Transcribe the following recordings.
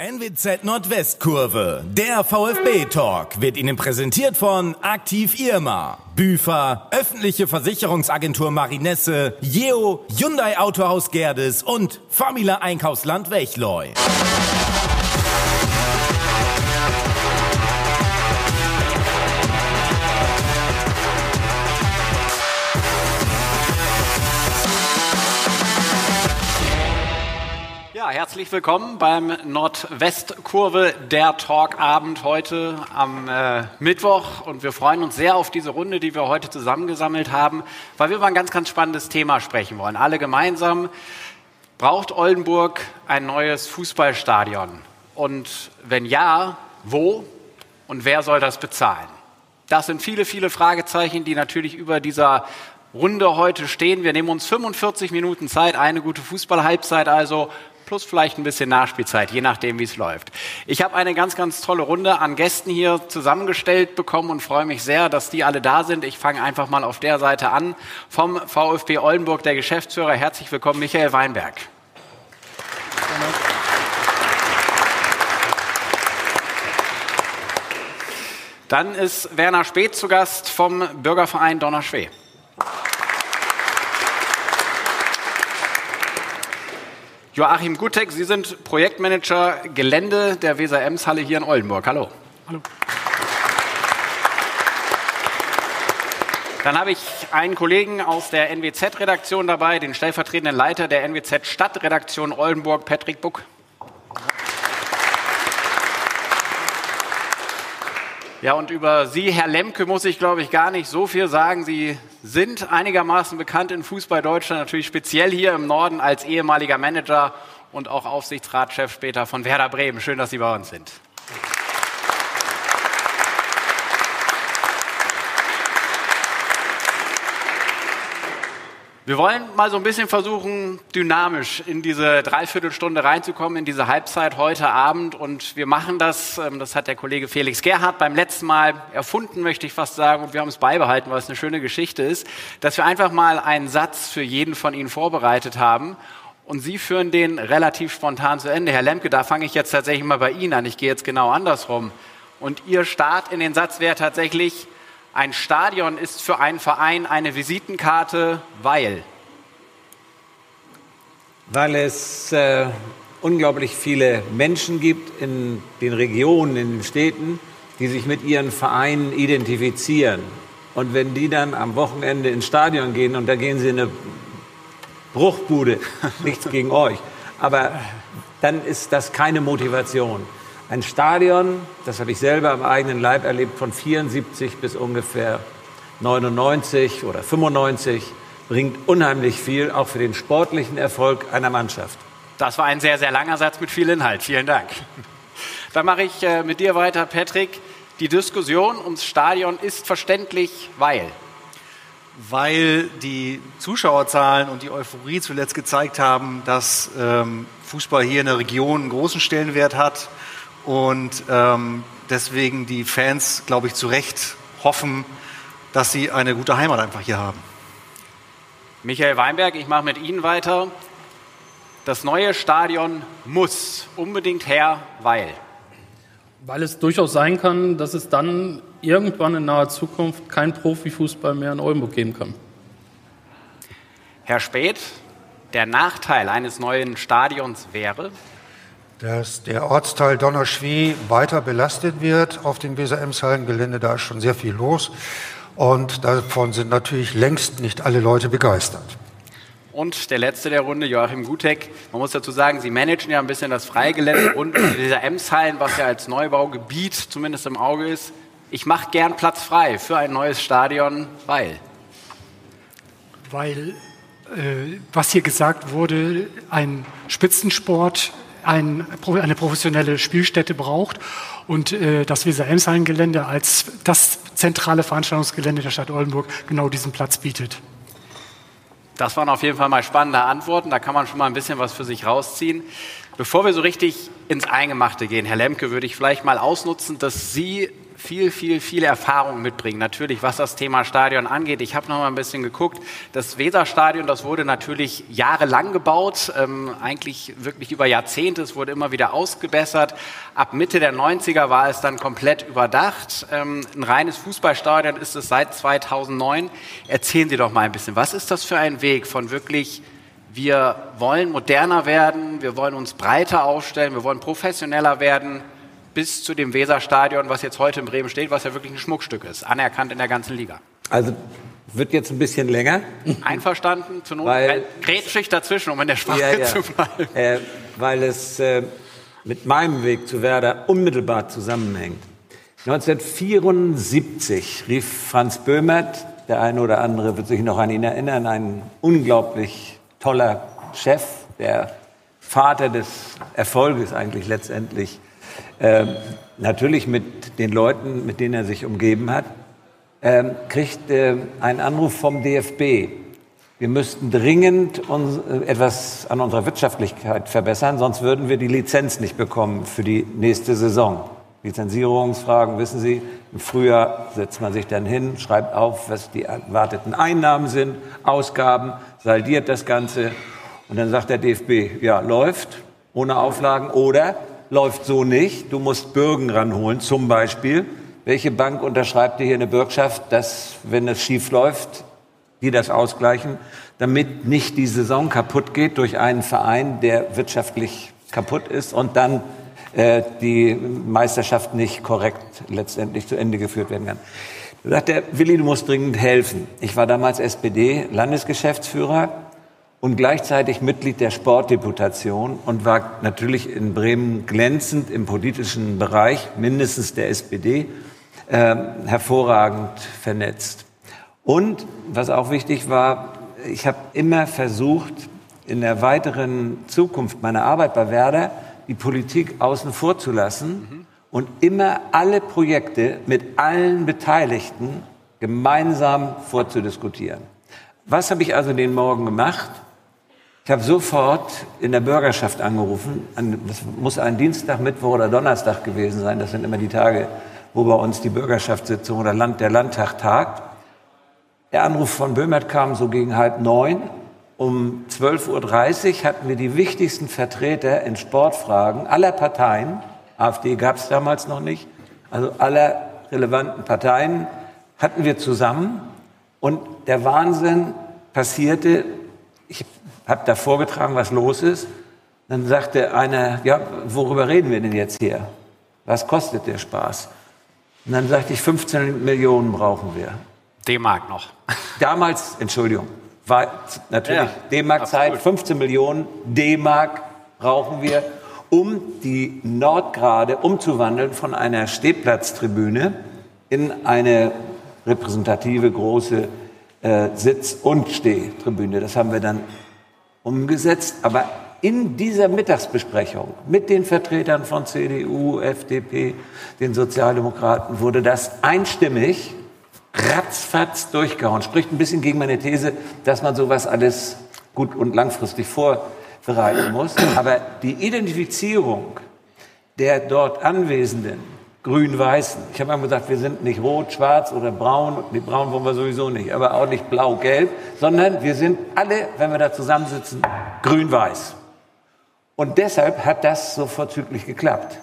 NWZ Nordwestkurve, der VfB-Talk, wird Ihnen präsentiert von Aktiv Irma, Büfer, öffentliche Versicherungsagentur Marinesse, Jeo, Hyundai Autohaus Gerdes und Famila Einkaufsland Wechleu. Herzlich willkommen beim Nordwestkurve der Talkabend heute am äh, Mittwoch und wir freuen uns sehr auf diese Runde, die wir heute zusammengesammelt haben, weil wir über ein ganz, ganz spannendes Thema sprechen wollen. Alle gemeinsam. Braucht Oldenburg ein neues Fußballstadion? Und wenn ja, wo und wer soll das bezahlen? Das sind viele, viele Fragezeichen, die natürlich über dieser Runde heute stehen. Wir nehmen uns 45 Minuten Zeit, eine gute Fußballhalbzeit also plus vielleicht ein bisschen Nachspielzeit, je nachdem, wie es läuft. Ich habe eine ganz, ganz tolle Runde an Gästen hier zusammengestellt bekommen und freue mich sehr, dass die alle da sind. Ich fange einfach mal auf der Seite an. Vom VfB Oldenburg, der Geschäftsführer. Herzlich willkommen, Michael Weinberg. Dann ist Werner Speth zu Gast vom Bürgerverein Donnerschwee. Joachim Gutek, Sie sind Projektmanager Gelände der Weser-Ems-Halle hier in Oldenburg. Hallo. Hallo. Dann habe ich einen Kollegen aus der NWZ-Redaktion dabei, den stellvertretenden Leiter der NWZ-Stadtredaktion Oldenburg, Patrick Buck. Ja, und über Sie, Herr Lemke, muss ich, glaube ich, gar nicht so viel sagen. Sie sind einigermaßen bekannt in Fußball Deutschland, natürlich speziell hier im Norden als ehemaliger Manager und auch Aufsichtsratschef später von Werder Bremen. Schön, dass Sie bei uns sind. Wir wollen mal so ein bisschen versuchen, dynamisch in diese Dreiviertelstunde reinzukommen, in diese Halbzeit heute Abend. Und wir machen das, ähm, das hat der Kollege Felix Gerhardt beim letzten Mal erfunden, möchte ich fast sagen. Und wir haben es beibehalten, weil es eine schöne Geschichte ist, dass wir einfach mal einen Satz für jeden von Ihnen vorbereitet haben. Und Sie führen den relativ spontan zu Ende. Herr Lemke, da fange ich jetzt tatsächlich mal bei Ihnen an. Ich gehe jetzt genau andersrum. Und Ihr Start in den Satz wäre tatsächlich, ein Stadion ist für einen Verein eine Visitenkarte, weil. Weil es äh, unglaublich viele Menschen gibt in den Regionen, in den Städten, die sich mit ihren Vereinen identifizieren. Und wenn die dann am Wochenende ins Stadion gehen und da gehen sie in eine Bruchbude, nichts gegen euch, aber dann ist das keine Motivation. Ein Stadion, das habe ich selber am eigenen Leib erlebt, von 74 bis ungefähr 99 oder 95, bringt unheimlich viel, auch für den sportlichen Erfolg einer Mannschaft. Das war ein sehr, sehr langer Satz mit viel Inhalt. Vielen Dank. Dann mache ich äh, mit dir weiter, Patrick. Die Diskussion ums Stadion ist verständlich, weil weil die Zuschauerzahlen und die Euphorie zuletzt gezeigt haben, dass ähm, Fußball hier in der Region einen großen Stellenwert hat und ähm, deswegen die Fans, glaube ich, zu Recht hoffen, dass sie eine gute Heimat einfach hier haben. Michael Weinberg, ich mache mit Ihnen weiter. Das neue Stadion muss unbedingt her, weil. Weil es durchaus sein kann, dass es dann irgendwann in naher Zukunft kein Profifußball mehr in Oldenburg geben kann. Herr Speth, der Nachteil eines neuen Stadions wäre? Dass der Ortsteil Donnerschwie weiter belastet wird auf dem Weser-Emshallen-Gelände. Da ist schon sehr viel los. Und davon sind natürlich längst nicht alle Leute begeistert. Und der letzte der Runde, Joachim Gutek. Man muss dazu sagen, Sie managen ja ein bisschen das Freigelände rund um dieser Emshallen, was ja als Neubaugebiet zumindest im Auge ist. Ich mache gern Platz frei für ein neues Stadion, weil. Weil, äh, was hier gesagt wurde, ein Spitzensport ein, eine professionelle Spielstätte braucht und äh, das Weser-Emshallen-Gelände als das zentrale Veranstaltungsgelände der Stadt Oldenburg genau diesen Platz bietet. Das waren auf jeden Fall mal spannende Antworten. Da kann man schon mal ein bisschen was für sich rausziehen. Bevor wir so richtig ins Eingemachte gehen, Herr Lemke, würde ich vielleicht mal ausnutzen, dass Sie viel, viel, viel Erfahrung mitbringen, natürlich, was das Thema Stadion angeht. Ich habe noch mal ein bisschen geguckt. Das Weserstadion, das wurde natürlich jahrelang gebaut, ähm, eigentlich wirklich über Jahrzehnte. Es wurde immer wieder ausgebessert. Ab Mitte der 90er war es dann komplett überdacht. Ähm, ein reines Fußballstadion ist es seit 2009. Erzählen Sie doch mal ein bisschen, was ist das für ein Weg von wirklich wir wollen moderner werden, wir wollen uns breiter aufstellen, wir wollen professioneller werden, bis zu dem Weserstadion, was jetzt heute in Bremen steht, was ja wirklich ein Schmuckstück ist, anerkannt in der ganzen Liga. Also wird jetzt ein bisschen länger. Einverstanden, zur Not weil, grätsch dazwischen, um in der Sprache ja, ja. zu bleiben. Äh, weil es äh, mit meinem Weg zu Werder unmittelbar zusammenhängt. 1974 rief Franz Böhmert, der eine oder andere wird sich noch an ihn erinnern, ein unglaublich toller Chef, der Vater des Erfolges eigentlich letztendlich, äh, natürlich mit den Leuten, mit denen er sich umgeben hat, äh, kriegt äh, einen Anruf vom DFB. Wir müssten dringend uns, äh, etwas an unserer Wirtschaftlichkeit verbessern, sonst würden wir die Lizenz nicht bekommen für die nächste Saison. Lizenzierungsfragen, wissen Sie, im Frühjahr setzt man sich dann hin, schreibt auf, was die erwarteten Einnahmen sind, Ausgaben, saldiert das Ganze und dann sagt der DFB, ja, läuft ohne Auflagen oder läuft so nicht, du musst Bürgen ranholen, zum Beispiel. Welche Bank unterschreibt dir hier eine Bürgschaft, dass, wenn es schief läuft, die das ausgleichen, damit nicht die Saison kaputt geht durch einen Verein, der wirtschaftlich kaputt ist und dann äh, die Meisterschaft nicht korrekt letztendlich zu Ende geführt werden kann. Da sagt der Willi, du musst dringend helfen. Ich war damals SPD-Landesgeschäftsführer und gleichzeitig Mitglied der Sportdeputation und war natürlich in Bremen glänzend im politischen Bereich, mindestens der SPD, äh, hervorragend vernetzt. Und was auch wichtig war, ich habe immer versucht, in der weiteren Zukunft meiner Arbeit bei Werder die Politik außen vor zu lassen mhm. und immer alle Projekte mit allen Beteiligten gemeinsam vorzudiskutieren. Was habe ich also den Morgen gemacht? Ich habe sofort in der Bürgerschaft angerufen. Das muss ein Dienstag, Mittwoch oder Donnerstag gewesen sein. Das sind immer die Tage, wo bei uns die Bürgerschaftssitzung oder der Landtag tagt. Der Anruf von Böhmert kam so gegen halb neun um 12.30 Uhr hatten wir die wichtigsten Vertreter in Sportfragen aller Parteien, AfD gab es damals noch nicht, also aller relevanten Parteien hatten wir zusammen. Und der Wahnsinn passierte, ich habe da vorgetragen, was los ist. Dann sagte einer, ja, worüber reden wir denn jetzt hier? Was kostet der Spaß? Und dann sagte ich, 15 Millionen brauchen wir. D-Mark noch. Damals, Entschuldigung, war natürlich ja, D-Mark-Zeit, 15 Millionen D-Mark brauchen wir, um die Nordgrade umzuwandeln von einer Stehplatztribüne in eine repräsentative große äh, Sitz- und Stehtribüne. Das haben wir dann umgesetzt. Aber in dieser Mittagsbesprechung mit den Vertretern von CDU, FDP, den Sozialdemokraten wurde das einstimmig ratzfatz durchgehauen. Spricht ein bisschen gegen meine These, dass man sowas alles gut und langfristig vorbereiten muss. Aber die Identifizierung der dort Anwesenden, grün-weißen, ich habe immer gesagt, wir sind nicht rot, schwarz oder braun, die braun wollen wir sowieso nicht, aber auch nicht blau-gelb, sondern wir sind alle, wenn wir da zusammensitzen, grün-weiß. Und deshalb hat das so vorzüglich geklappt.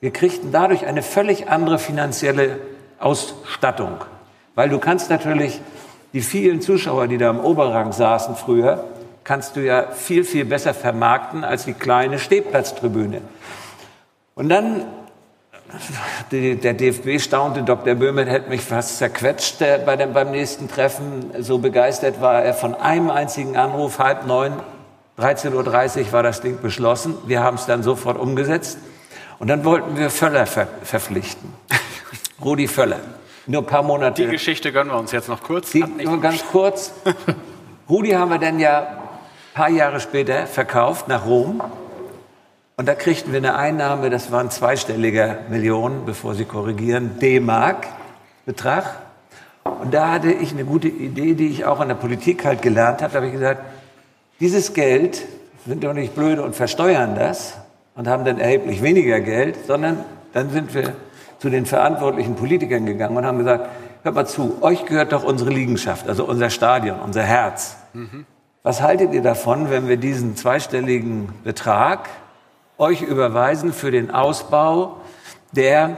Wir kriegten dadurch eine völlig andere finanzielle Ausstattung. Weil du kannst natürlich die vielen Zuschauer, die da im Oberrang saßen früher, kannst du ja viel, viel besser vermarkten als die kleine Stehplatztribüne. Und dann, der DFB staunte, Dr. Böhmer hätte mich fast zerquetscht bei dem, beim nächsten Treffen. So begeistert war er von einem einzigen Anruf, halb neun, 13.30 Uhr war das Ding beschlossen. Wir haben es dann sofort umgesetzt. Und dann wollten wir Völler ver verpflichten. Rudi Völler. Nur ein paar Monate. Die Geschichte gönnen wir uns jetzt noch kurz. Die, nur ganz kurz. Rudi haben wir dann ja ein paar Jahre später verkauft nach Rom. Und da kriegten wir eine Einnahme, das war ein zweistelliger Millionen, bevor Sie korrigieren, D-Mark-Betrag. Und da hatte ich eine gute Idee, die ich auch in der Politik halt gelernt habe. Da habe ich gesagt, dieses Geld sind doch nicht blöde und versteuern das und haben dann erheblich weniger Geld, sondern dann sind wir zu den verantwortlichen Politikern gegangen und haben gesagt, hört mal zu, euch gehört doch unsere Liegenschaft, also unser Stadion, unser Herz. Mhm. Was haltet ihr davon, wenn wir diesen zweistelligen Betrag euch überweisen für den Ausbau der,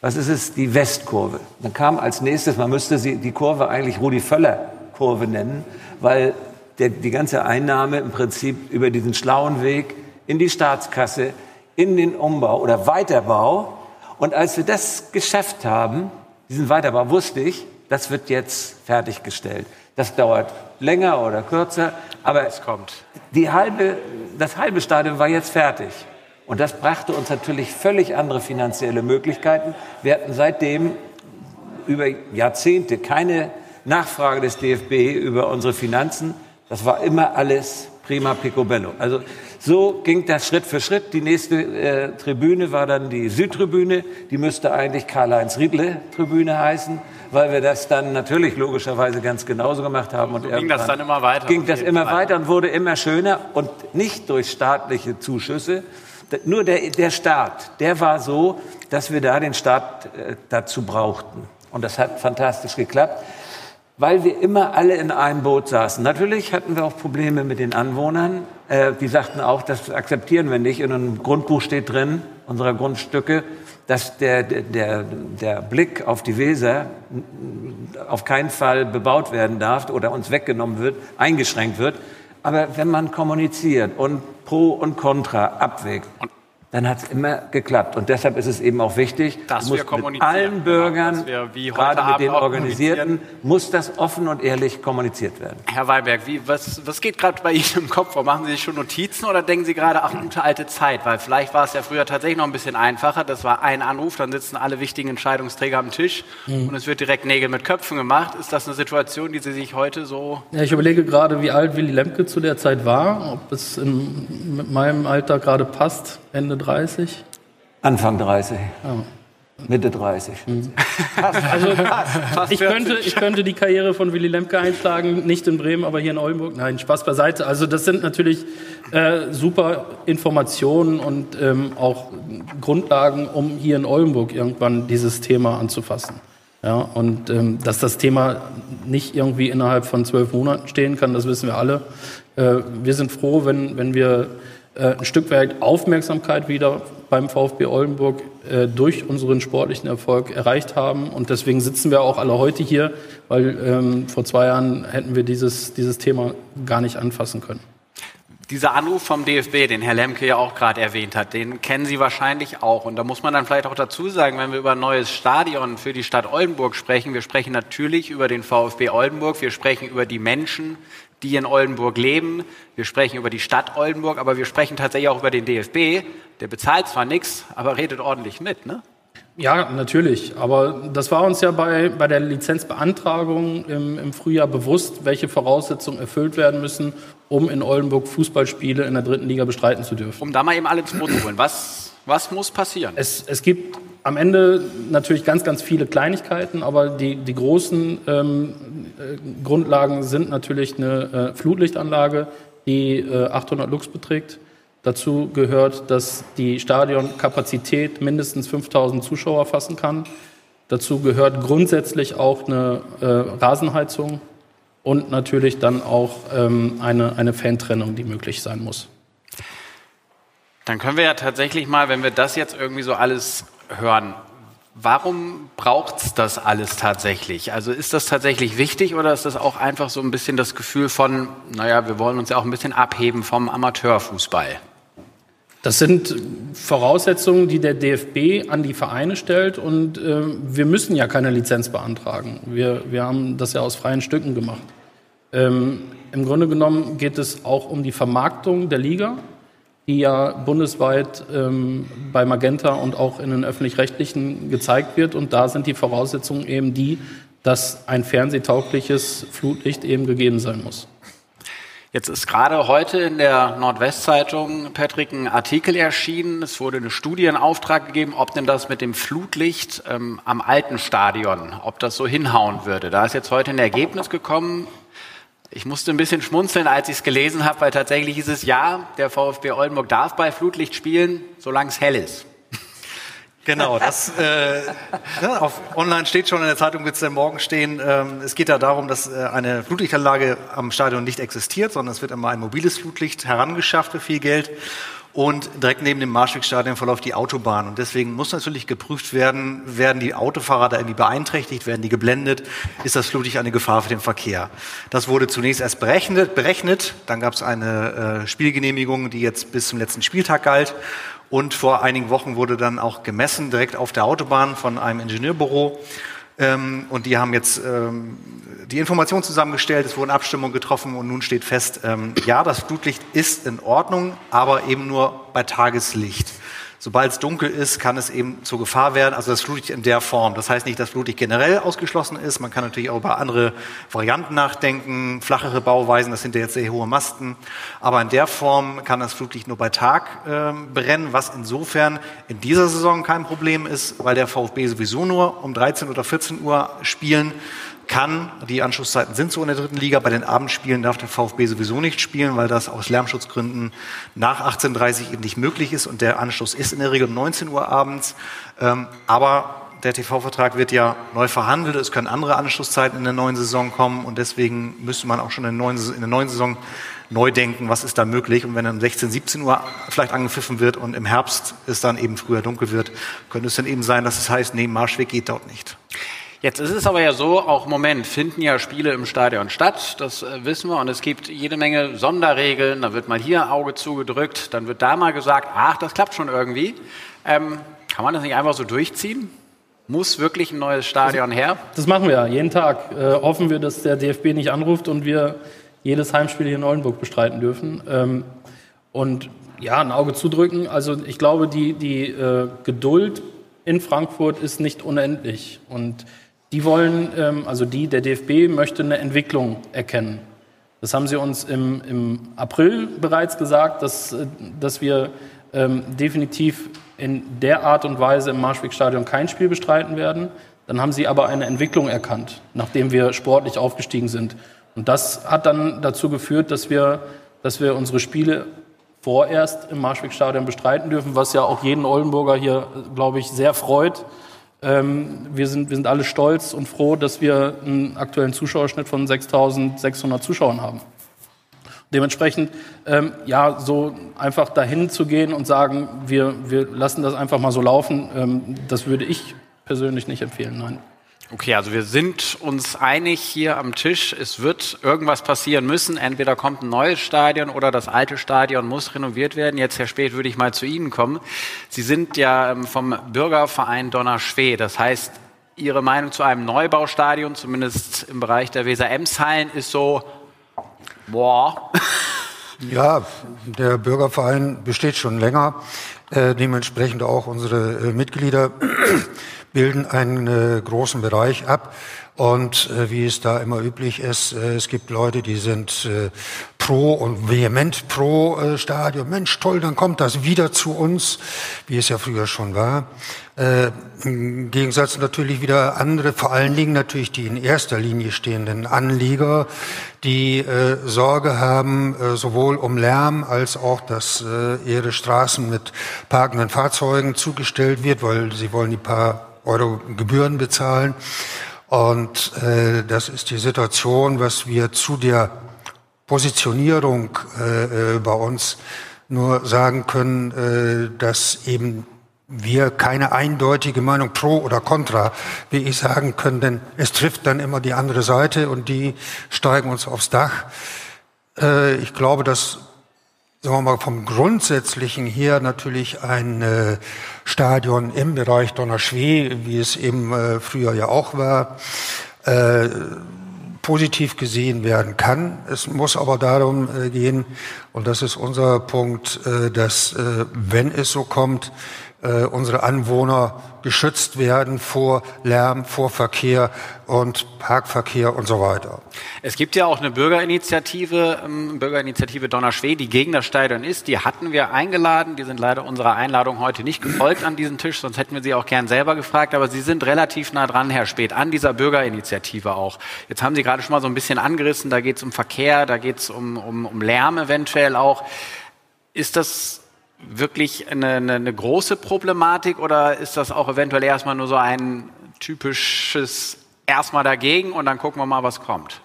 was ist es, die Westkurve? Dann kam als nächstes, man müsste sie, die Kurve eigentlich Rudi Völler Kurve nennen, weil der, die ganze Einnahme im Prinzip über diesen schlauen Weg in die Staatskasse, in den Umbau oder Weiterbau. Und als wir das geschafft haben, diesen Weiterbau, wusste ich, das wird jetzt fertiggestellt. Das dauert länger oder kürzer, aber es kommt. Die halbe, das halbe Stadion war jetzt fertig. Und das brachte uns natürlich völlig andere finanzielle Möglichkeiten. Wir hatten seitdem über Jahrzehnte keine Nachfrage des DFB über unsere Finanzen. Das war immer alles prima picobello. Also so ging das Schritt für Schritt. Die nächste äh, Tribüne war dann die Südtribüne. Die müsste eigentlich Karl-Heinz Riedle-Tribüne heißen, weil wir das dann natürlich logischerweise ganz genauso gemacht haben. Und so ging das dann immer weiter. Ging das immer weiter und wurde immer schöner und nicht durch staatliche Zuschüsse. Nur der, der Staat, der war so, dass wir da den Staat äh, dazu brauchten. Und das hat fantastisch geklappt weil wir immer alle in einem Boot saßen. Natürlich hatten wir auch Probleme mit den Anwohnern. Äh, die sagten auch, das akzeptieren wir nicht. In einem Grundbuch steht drin, unserer Grundstücke, dass der, der, der Blick auf die Weser auf keinen Fall bebaut werden darf oder uns weggenommen wird, eingeschränkt wird. Aber wenn man kommuniziert und Pro und Contra abwägt, dann hat es immer geklappt. Und deshalb ist es eben auch wichtig, dass wir mit allen Bürgern, gerade mit den Organisierten, muss das offen und ehrlich kommuniziert werden. Herr Weiberg, wie, was, was geht gerade bei Ihnen im Kopf? Machen Sie sich schon Notizen oder denken Sie gerade, ach, gute alte Zeit? Weil vielleicht war es ja früher tatsächlich noch ein bisschen einfacher. Das war ein Anruf, dann sitzen alle wichtigen Entscheidungsträger am Tisch mhm. und es wird direkt Nägel mit Köpfen gemacht. Ist das eine Situation, die Sie sich heute so... Ja, ich überlege gerade, wie alt Willy Lemke zu der Zeit war, ob es in, mit meinem Alter gerade passt. Ende 30? Anfang 30. Oh. Mitte 30. Mhm. Also, ich, könnte, ich könnte die Karriere von Willy Lemke einschlagen, nicht in Bremen, aber hier in Oldenburg. Nein, Spaß beiseite. Also das sind natürlich äh, super Informationen und ähm, auch Grundlagen, um hier in Oldenburg irgendwann dieses Thema anzufassen. Ja, und ähm, dass das Thema nicht irgendwie innerhalb von zwölf Monaten stehen kann, das wissen wir alle. Äh, wir sind froh, wenn, wenn wir ein Stück weit Aufmerksamkeit wieder beim VfB Oldenburg äh, durch unseren sportlichen Erfolg erreicht haben. Und deswegen sitzen wir auch alle heute hier, weil ähm, vor zwei Jahren hätten wir dieses, dieses Thema gar nicht anfassen können. Dieser Anruf vom DFB, den Herr Lemke ja auch gerade erwähnt hat, den kennen Sie wahrscheinlich auch. Und da muss man dann vielleicht auch dazu sagen, wenn wir über ein neues Stadion für die Stadt Oldenburg sprechen, wir sprechen natürlich über den VfB Oldenburg, wir sprechen über die Menschen, die in Oldenburg leben. Wir sprechen über die Stadt Oldenburg, aber wir sprechen tatsächlich auch über den DFB. Der bezahlt zwar nichts, aber redet ordentlich mit, ne? Ja, natürlich. Aber das war uns ja bei, bei der Lizenzbeantragung im, im Frühjahr bewusst, welche Voraussetzungen erfüllt werden müssen, um in Oldenburg Fußballspiele in der dritten Liga bestreiten zu dürfen. Um da mal eben alle zu holen. Was, was muss passieren? Es, es gibt am Ende natürlich ganz, ganz viele Kleinigkeiten, aber die, die großen ähm, äh, Grundlagen sind natürlich eine äh, Flutlichtanlage, die äh, 800 Lux beträgt. Dazu gehört, dass die Stadionkapazität mindestens 5000 Zuschauer fassen kann. Dazu gehört grundsätzlich auch eine äh, Rasenheizung und natürlich dann auch ähm, eine, eine Fantrennung, die möglich sein muss. Dann können wir ja tatsächlich mal, wenn wir das jetzt irgendwie so alles hören. Warum braucht es das alles tatsächlich? Also ist das tatsächlich wichtig oder ist das auch einfach so ein bisschen das Gefühl von, naja, wir wollen uns ja auch ein bisschen abheben vom Amateurfußball? Das sind Voraussetzungen, die der DFB an die Vereine stellt und äh, wir müssen ja keine Lizenz beantragen. Wir, wir haben das ja aus freien Stücken gemacht. Ähm, Im Grunde genommen geht es auch um die Vermarktung der Liga die ja bundesweit ähm, bei Magenta und auch in den öffentlich-rechtlichen gezeigt wird. Und da sind die Voraussetzungen eben die, dass ein fernsehtaugliches Flutlicht eben gegeben sein muss. Jetzt ist gerade heute in der Nordwestzeitung, Patrick, ein Artikel erschienen. Es wurde eine Studie in Auftrag gegeben, ob denn das mit dem Flutlicht ähm, am alten Stadion, ob das so hinhauen würde. Da ist jetzt heute ein Ergebnis gekommen. Ich musste ein bisschen schmunzeln, als ich es gelesen habe, weil tatsächlich ist es ja, der VfB Oldenburg darf bei Flutlicht spielen, solange es hell ist. Genau, das äh, ne, auf online steht schon, in der Zeitung wird es dann morgen stehen. Ähm, es geht da darum, dass äh, eine Flutlichtanlage am Stadion nicht existiert, sondern es wird immer ein mobiles Flutlicht herangeschafft für viel Geld. Und direkt neben dem Marschwegstadion verläuft die Autobahn. Und deswegen muss natürlich geprüft werden, werden die Autofahrer da irgendwie beeinträchtigt, werden die geblendet, ist das Flutlicht eine Gefahr für den Verkehr. Das wurde zunächst erst berechnet, berechnet. dann gab es eine äh, Spielgenehmigung, die jetzt bis zum letzten Spieltag galt. Und vor einigen Wochen wurde dann auch gemessen, direkt auf der Autobahn von einem Ingenieurbüro. Ähm, und die haben jetzt ähm, die Informationen zusammengestellt, es wurden Abstimmungen getroffen und nun steht fest, ähm, ja, das Flutlicht ist in Ordnung, aber eben nur bei Tageslicht. Sobald es dunkel ist, kann es eben zur Gefahr werden, also das Flutlicht in der Form. Das heißt nicht, dass Flutlicht generell ausgeschlossen ist. Man kann natürlich auch über andere Varianten nachdenken, flachere Bauweisen, das sind ja jetzt sehr hohe Masten. Aber in der Form kann das Flutlicht nur bei Tag äh, brennen, was insofern in dieser Saison kein Problem ist, weil der VfB sowieso nur um 13 oder 14 Uhr spielen kann. Die Anschlusszeiten sind so in der dritten Liga. Bei den Abendspielen darf der VfB sowieso nicht spielen, weil das aus Lärmschutzgründen nach 18.30 eben nicht möglich ist. Und der Anschluss ist in der Regel um 19 Uhr abends. Ähm, aber der TV-Vertrag wird ja neu verhandelt. Es können andere Anschlusszeiten in der neuen Saison kommen. Und deswegen müsste man auch schon in der neuen, in der neuen Saison neu denken, was ist da möglich. Und wenn dann 16, 17 Uhr vielleicht angepfiffen wird und im Herbst es dann eben früher dunkel wird, könnte es dann eben sein, dass es heißt, nee, Marschweg geht dort nicht. Jetzt ist es aber ja so, auch im Moment finden ja Spiele im Stadion statt, das äh, wissen wir, und es gibt jede Menge Sonderregeln, da wird mal hier Auge zugedrückt, dann wird da mal gesagt, ach, das klappt schon irgendwie. Ähm, kann man das nicht einfach so durchziehen? Muss wirklich ein neues Stadion her? Das machen wir ja. Jeden Tag äh, hoffen wir, dass der DFB nicht anruft und wir jedes Heimspiel hier in Oldenburg bestreiten dürfen. Ähm, und ja, ein Auge zudrücken. Also ich glaube, die, die äh, Geduld in Frankfurt ist nicht unendlich. Und die wollen, ähm, also die, der DFB möchte eine Entwicklung erkennen. Das haben sie uns im, im April bereits gesagt, dass, äh, dass wir ähm, definitiv in der Art und Weise im Marschwegstadion kein Spiel bestreiten werden. Dann haben sie aber eine Entwicklung erkannt, nachdem wir sportlich aufgestiegen sind. Und das hat dann dazu geführt, dass wir, dass wir unsere Spiele vorerst im Marschwegstadion bestreiten dürfen, was ja auch jeden Oldenburger hier, glaube ich, sehr freut. Ähm, wir, sind, wir sind alle stolz und froh, dass wir einen aktuellen Zuschauerschnitt von 6.600 Zuschauern haben. Dementsprechend, ähm, ja, so einfach dahin zu gehen und sagen, wir, wir lassen das einfach mal so laufen, ähm, das würde ich persönlich nicht empfehlen, nein. Okay, also wir sind uns einig hier am Tisch, es wird irgendwas passieren müssen. Entweder kommt ein neues Stadion oder das alte Stadion muss renoviert werden. Jetzt, Herr Spät, würde ich mal zu Ihnen kommen. Sie sind ja ähm, vom Bürgerverein Donnerschwee. Das heißt, Ihre Meinung zu einem Neubaustadion, zumindest im Bereich der Weser-Ems-Hallen, ist so, boah. Ja, der Bürgerverein besteht schon länger. Äh, dementsprechend auch unsere äh, Mitglieder bilden einen äh, großen Bereich ab. Und äh, wie es da immer üblich ist, äh, es gibt Leute, die sind äh, pro und vehement pro äh, Stadion. Mensch, toll, dann kommt das wieder zu uns, wie es ja früher schon war. Äh, Im Gegensatz natürlich wieder andere, vor allen Dingen natürlich die in erster Linie stehenden Anlieger, die Sorge haben, sowohl um Lärm als auch, dass ihre Straßen mit parkenden Fahrzeugen zugestellt wird, weil sie wollen die paar Euro Gebühren bezahlen. Und äh, das ist die Situation, was wir zu der Positionierung äh, äh, bei uns nur sagen können, äh, dass eben wir keine eindeutige Meinung pro oder contra, wie ich sagen können, denn es trifft dann immer die andere Seite und die steigen uns aufs Dach. Äh, ich glaube, dass sagen wir mal, vom Grundsätzlichen her natürlich ein äh, Stadion im Bereich Donnerschwee, wie es eben äh, früher ja auch war, äh, positiv gesehen werden kann. Es muss aber darum äh, gehen, und das ist unser Punkt, äh, dass, äh, wenn es so kommt, äh, unsere Anwohner geschützt werden vor Lärm, vor Verkehr und Parkverkehr und so weiter. Es gibt ja auch eine Bürgerinitiative, ähm, Bürgerinitiative Donnerschwee, die gegen das Stadion ist. Die hatten wir eingeladen. Die sind leider unserer Einladung heute nicht gefolgt an diesen Tisch, sonst hätten wir sie auch gern selber gefragt. Aber Sie sind relativ nah dran, Herr Spät, an dieser Bürgerinitiative auch. Jetzt haben Sie gerade schon mal so ein bisschen angerissen. Da geht es um Verkehr, da geht es um, um, um Lärm eventuell auch. Ist das wirklich eine, eine, eine große Problematik oder ist das auch eventuell erstmal nur so ein typisches erstmal dagegen und dann gucken wir mal, was kommt?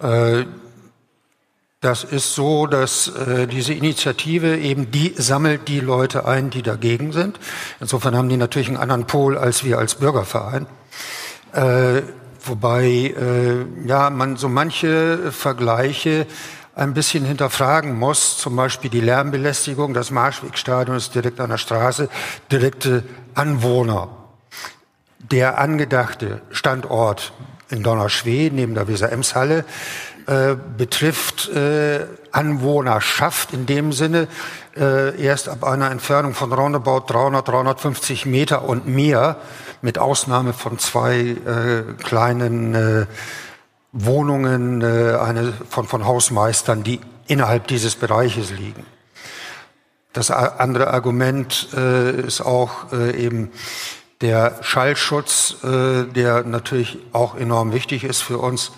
Äh, das ist so, dass äh, diese Initiative eben die sammelt die Leute ein, die dagegen sind. Insofern haben die natürlich einen anderen Pol als wir als Bürgerverein. Äh, wobei ja man so manche Vergleiche ein bisschen hinterfragen muss, zum Beispiel die Lärmbelästigung. Das Marschwegstadion ist direkt an der Straße, direkte Anwohner. Der angedachte Standort in Donnerschwee neben der Weser-Ems-Halle äh, betrifft äh, Anwohnerschaft in dem Sinne äh, erst ab einer Entfernung von roundabout 300, 350 Meter und mehr, mit Ausnahme von zwei äh, kleinen äh, Wohnungen äh, eine, von, von Hausmeistern, die innerhalb dieses Bereiches liegen. Das andere Argument äh, ist auch äh, eben der Schallschutz, äh, der natürlich auch enorm wichtig ist für uns.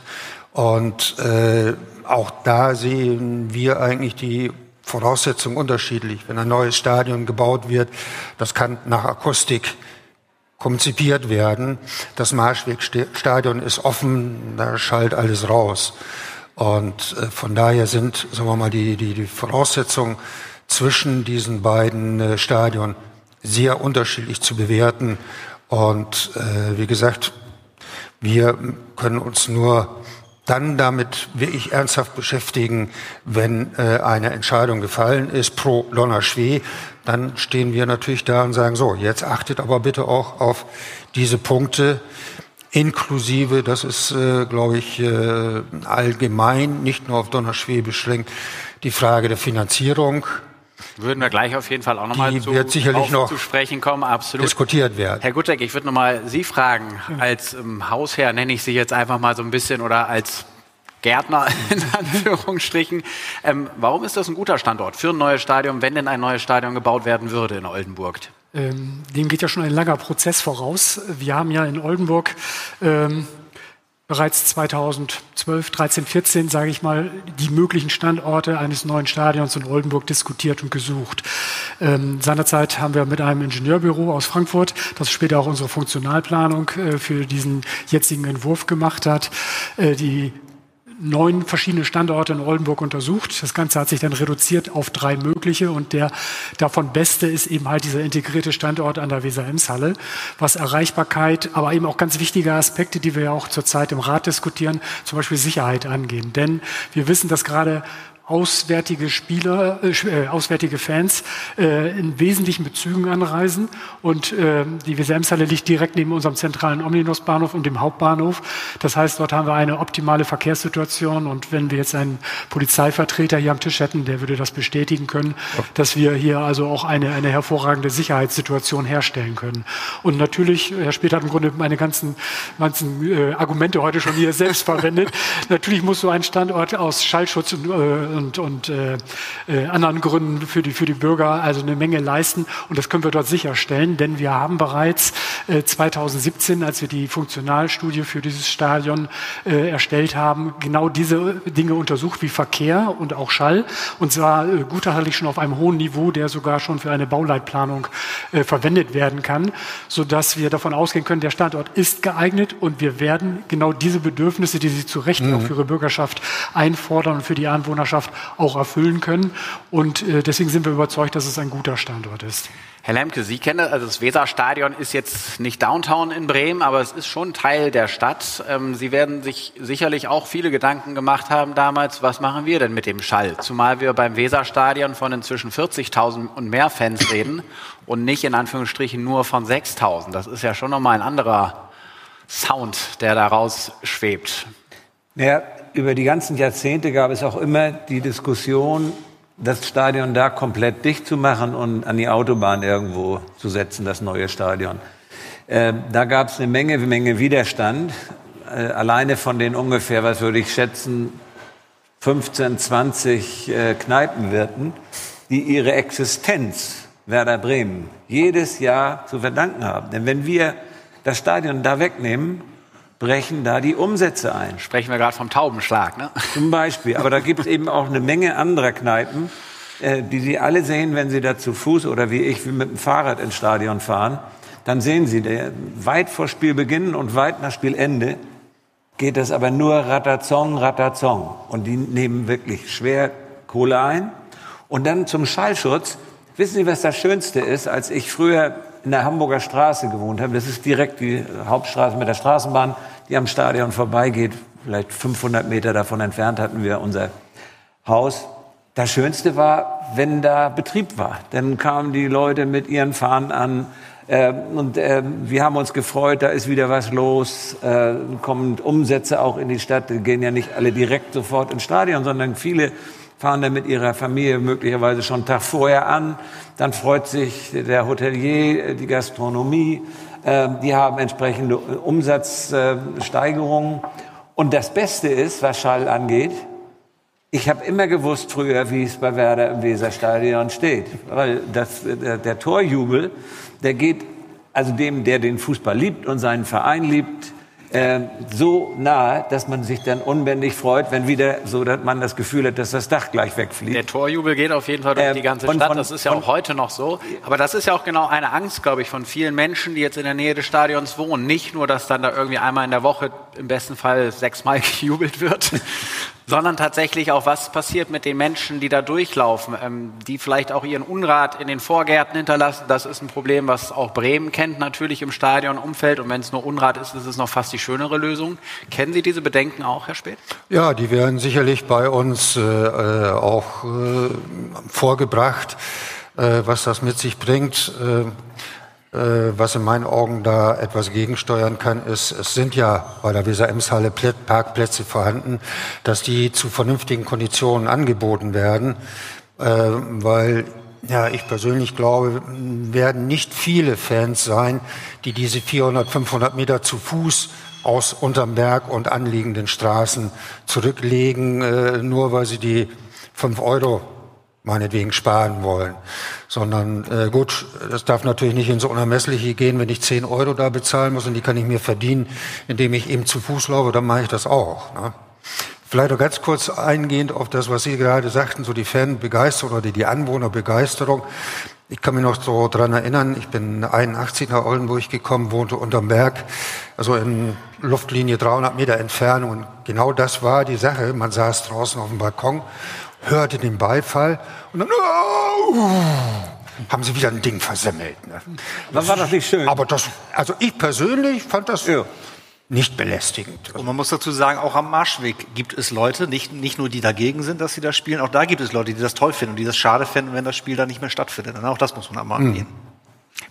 Und äh, auch da sehen wir eigentlich die Voraussetzungen unterschiedlich. Wenn ein neues Stadion gebaut wird, das kann nach Akustik konzipiert werden. Das Marschwegstadion ist offen, da schallt alles raus. Und äh, von daher sind, sagen wir mal, die, die, die Voraussetzungen zwischen diesen beiden äh, Stadien sehr unterschiedlich zu bewerten. Und äh, wie gesagt, wir können uns nur dann damit wirklich ernsthaft beschäftigen, wenn äh, eine Entscheidung gefallen ist pro Lonna Schwee, dann stehen wir natürlich da und sagen, so, jetzt achtet aber bitte auch auf diese Punkte, inklusive, das ist, äh, glaube ich, äh, allgemein, nicht nur auf Donnerschwee beschränkt, die Frage der Finanzierung. Würden wir gleich auf jeden Fall auch nochmal zu, wird sicherlich noch zu sprechen kommen, absolut. Diskutiert werden. Herr Gutteck, ich würde nochmal Sie fragen, als ähm, Hausherr nenne ich Sie jetzt einfach mal so ein bisschen oder als Gärtner in Anführungsstrichen. Ähm, warum ist das ein guter Standort für ein neues Stadion, wenn denn ein neues Stadion gebaut werden würde in Oldenburg? Ähm, dem geht ja schon ein langer Prozess voraus. Wir haben ja in Oldenburg ähm, bereits 2012, 13, 14, sage ich mal, die möglichen Standorte eines neuen Stadions in Oldenburg diskutiert und gesucht. Ähm, seinerzeit haben wir mit einem Ingenieurbüro aus Frankfurt, das später auch unsere Funktionalplanung äh, für diesen jetzigen Entwurf gemacht hat, äh, die neun verschiedene Standorte in Oldenburg untersucht. Das Ganze hat sich dann reduziert auf drei mögliche und der davon beste ist eben halt dieser integrierte Standort an der Weser-Ems-Halle, was Erreichbarkeit, aber eben auch ganz wichtige Aspekte, die wir ja auch zurzeit im Rat diskutieren, zum Beispiel Sicherheit angehen. Denn wir wissen, dass gerade auswärtige Spieler, äh, äh, auswärtige Fans äh, in wesentlichen Bezügen anreisen. Und äh, die Wesemshalle liegt direkt neben unserem zentralen Omnibusbahnhof und dem Hauptbahnhof. Das heißt, dort haben wir eine optimale Verkehrssituation. Und wenn wir jetzt einen Polizeivertreter hier am Tisch hätten, der würde das bestätigen können, dass wir hier also auch eine, eine hervorragende Sicherheitssituation herstellen können. Und natürlich, Herr Speth hat im Grunde meine ganzen, ganzen äh, Argumente heute schon hier selbst verwendet. natürlich muss so ein Standort aus Schallschutz und äh, und, und äh, äh, anderen Gründen für die, für die Bürger also eine Menge leisten. Und das können wir dort sicherstellen, denn wir haben bereits äh, 2017, als wir die Funktionalstudie für dieses Stadion äh, erstellt haben, genau diese Dinge untersucht, wie Verkehr und auch Schall. Und zwar äh, gutachterlich schon auf einem hohen Niveau, der sogar schon für eine Bauleitplanung äh, verwendet werden kann, sodass wir davon ausgehen können, der Standort ist geeignet und wir werden genau diese Bedürfnisse, die Sie zu Recht mhm. auch für Ihre Bürgerschaft einfordern und für die Anwohnerschaft auch erfüllen können. Und äh, deswegen sind wir überzeugt, dass es ein guter Standort ist. Herr Lemke, Sie kennen das, also das Weserstadion ist jetzt nicht Downtown in Bremen, aber es ist schon Teil der Stadt. Ähm, Sie werden sich sicherlich auch viele Gedanken gemacht haben damals, was machen wir denn mit dem Schall? Zumal wir beim Weserstadion von inzwischen 40.000 und mehr Fans reden und nicht in Anführungsstrichen nur von 6.000. Das ist ja schon nochmal ein anderer Sound, der daraus schwebt. Ja, über die ganzen Jahrzehnte gab es auch immer die Diskussion, das Stadion da komplett dicht zu machen und an die Autobahn irgendwo zu setzen, das neue Stadion. Äh, da gab es eine Menge, Menge Widerstand. Äh, alleine von den ungefähr, was würde ich schätzen, 15, 20 äh, Kneipenwirten, die ihre Existenz Werder Bremen jedes Jahr zu verdanken haben. Denn wenn wir das Stadion da wegnehmen, brechen da die Umsätze ein. Sprechen wir gerade vom Taubenschlag, ne? Zum Beispiel. Aber da gibt es eben auch eine Menge anderer Kneipen, äh, die Sie alle sehen, wenn Sie da zu Fuß oder wie ich mit dem Fahrrad ins Stadion fahren, dann sehen Sie, der, weit vor Spielbeginn und weit nach Spielende geht das aber nur Ratazong, Ratazong. Und die nehmen wirklich schwer Kohle ein. Und dann zum Schallschutz. Wissen Sie, was das Schönste ist, als ich früher in der Hamburger Straße gewohnt habe? Das ist direkt die Hauptstraße mit der Straßenbahn, die am Stadion vorbeigeht. Vielleicht 500 Meter davon entfernt hatten wir unser Haus. Das Schönste war, wenn da Betrieb war. Dann kamen die Leute mit ihren Fahnen an, äh, und äh, wir haben uns gefreut, da ist wieder was los, äh, kommen Umsätze auch in die Stadt, die gehen ja nicht alle direkt sofort ins Stadion, sondern viele fahren dann mit ihrer Familie möglicherweise schon einen Tag vorher an. Dann freut sich der Hotelier, die Gastronomie, äh, die haben entsprechende Umsatzsteigerungen. Und das Beste ist, was Schall angeht, ich habe immer gewusst früher, wie es bei Werder im Weserstadion steht, weil das, der, der Torjubel der geht also dem, der den Fußball liebt und seinen Verein liebt, äh, so nahe, dass man sich dann unbändig freut, wenn wieder so, dass man das Gefühl hat, dass das Dach gleich wegfliegt. Der Torjubel geht auf jeden Fall durch äh, die ganze Stadt. Von, das ist ja auch heute noch so. Aber das ist ja auch genau eine Angst, glaube ich, von vielen Menschen, die jetzt in der Nähe des Stadions wohnen. Nicht nur, dass dann da irgendwie einmal in der Woche im besten Fall sechsmal gejubelt wird, sondern tatsächlich auch, was passiert mit den Menschen, die da durchlaufen, ähm, die vielleicht auch ihren Unrat in den Vorgärten hinterlassen. Das ist ein Problem, was auch Bremen kennt, natürlich im Stadionumfeld. Und wenn es nur Unrat ist, ist es noch fast die schönere Lösung. Kennen Sie diese Bedenken auch, Herr Speth? Ja, die werden sicherlich bei uns äh, äh auch äh, vorgebracht, äh, was das mit sich bringt. Äh, was in meinen Augen da etwas gegensteuern kann, ist, es sind ja bei der Weser-Ems-Halle Parkplätze vorhanden, dass die zu vernünftigen Konditionen angeboten werden, äh, weil ja, ich persönlich glaube, werden nicht viele Fans sein, die diese 400, 500 Meter zu Fuß aus unterm Berg und anliegenden Straßen zurücklegen, äh, nur weil sie die 5 Euro meinetwegen sparen wollen. Sondern äh, gut, das darf natürlich nicht ins Unermessliche gehen, wenn ich 10 Euro da bezahlen muss und die kann ich mir verdienen, indem ich eben zu Fuß laufe, dann mache ich das auch. Ne? Vielleicht noch ganz kurz eingehend auf das, was Sie gerade sagten, so die Fanbegeisterung oder die Anwohnerbegeisterung. Ich kann mich noch so dran erinnern, ich bin 81 nach Oldenburg gekommen, wohnte unterm Berg, also in Luftlinie 300 Meter Entfernung. Und genau das war die Sache. Man saß draußen auf dem Balkon hörte den Beifall und dann oh, haben sie wieder ein Ding versemmelt. Ne? Das war doch nicht schön. Aber das, also ich persönlich fand das ja. nicht belästigend. Und man muss dazu sagen, auch am Marschweg gibt es Leute, nicht, nicht nur die dagegen sind, dass sie da spielen, auch da gibt es Leute, die das toll finden und die das schade finden, wenn das Spiel da nicht mehr stattfindet. Und auch das muss man einmal angehen. Mhm.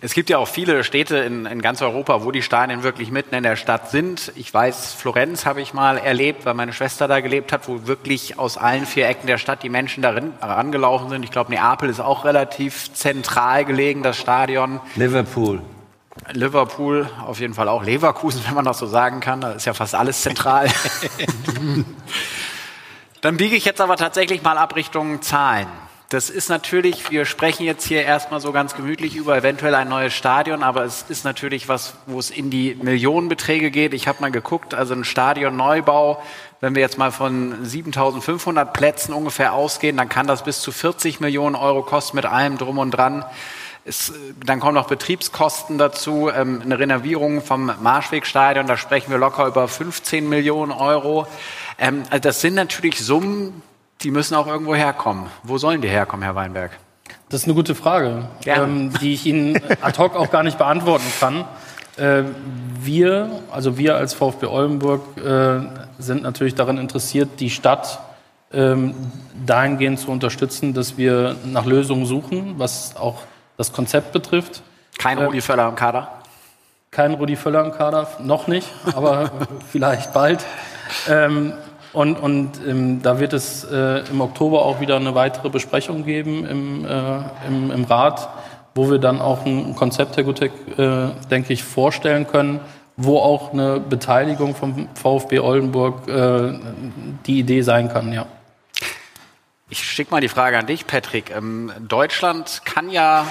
Es gibt ja auch viele Städte in, in, ganz Europa, wo die Stadien wirklich mitten in der Stadt sind. Ich weiß, Florenz habe ich mal erlebt, weil meine Schwester da gelebt hat, wo wirklich aus allen vier Ecken der Stadt die Menschen darin herangelaufen sind. Ich glaube, Neapel ist auch relativ zentral gelegen, das Stadion. Liverpool. Liverpool, auf jeden Fall auch Leverkusen, wenn man das so sagen kann. Da ist ja fast alles zentral. Dann biege ich jetzt aber tatsächlich mal ab Richtung Zahlen. Das ist natürlich, wir sprechen jetzt hier erstmal so ganz gemütlich über eventuell ein neues Stadion, aber es ist natürlich was, wo es in die Millionenbeträge geht. Ich habe mal geguckt, also ein Stadionneubau, wenn wir jetzt mal von 7500 Plätzen ungefähr ausgehen, dann kann das bis zu 40 Millionen Euro kosten mit allem drum und dran. Es, dann kommen noch Betriebskosten dazu, ähm, eine Renovierung vom Marschwegstadion, da sprechen wir locker über 15 Millionen Euro. Ähm, also das sind natürlich Summen, die müssen auch irgendwo herkommen. Wo sollen die herkommen, Herr Weinberg? Das ist eine gute Frage, ähm, die ich Ihnen ad hoc auch gar nicht beantworten kann. Äh, wir, also wir als VfB Oldenburg, äh, sind natürlich daran interessiert, die Stadt ähm, dahingehend zu unterstützen, dass wir nach Lösungen suchen, was auch das Konzept betrifft. Kein Rudi Völler im Kader? Kein Rudi Völler im Kader, noch nicht, aber vielleicht bald. Ähm, und, und ähm, da wird es äh, im Oktober auch wieder eine weitere Besprechung geben im, äh, im, im, Rat, wo wir dann auch ein Konzept, Herr Gutek, äh, denke ich, vorstellen können, wo auch eine Beteiligung vom VfB Oldenburg äh, die Idee sein kann, ja. Ich schicke mal die Frage an dich, Patrick. Ähm, Deutschland kann ja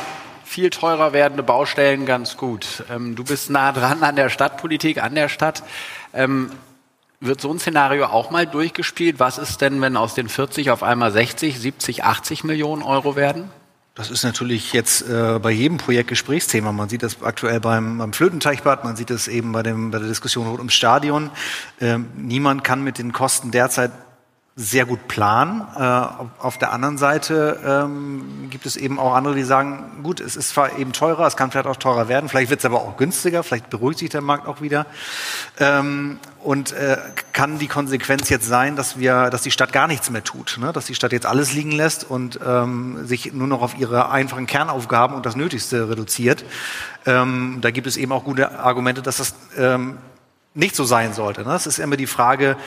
viel teurer werdende Baustellen ganz gut. Ähm, du bist nah dran an der Stadtpolitik, an der Stadt. Ähm, Wird so ein Szenario auch mal durchgespielt? Was ist denn, wenn aus den 40 auf einmal 60, 70, 80 Millionen Euro werden? Das ist natürlich jetzt äh, bei jedem Projekt Gesprächsthema. Man sieht das aktuell beim, beim Flötenteichbad, man sieht es eben bei, dem, bei der Diskussion rund ums Stadion. Ähm, niemand kann mit den Kosten derzeit sehr gut planen. Äh, auf der anderen Seite ähm, gibt es eben auch andere, die sagen, gut, es ist zwar eben teurer, es kann vielleicht auch teurer werden, vielleicht wird es aber auch günstiger, vielleicht beruhigt sich der Markt auch wieder. Ähm, und äh, kann die Konsequenz jetzt sein, dass wir, dass die Stadt gar nichts mehr tut, ne? dass die Stadt jetzt alles liegen lässt und ähm, sich nur noch auf ihre einfachen Kernaufgaben und das Nötigste reduziert. Da gibt es eben auch gute Argumente, dass das nicht so sein sollte. Ne? Das ist immer die Frage,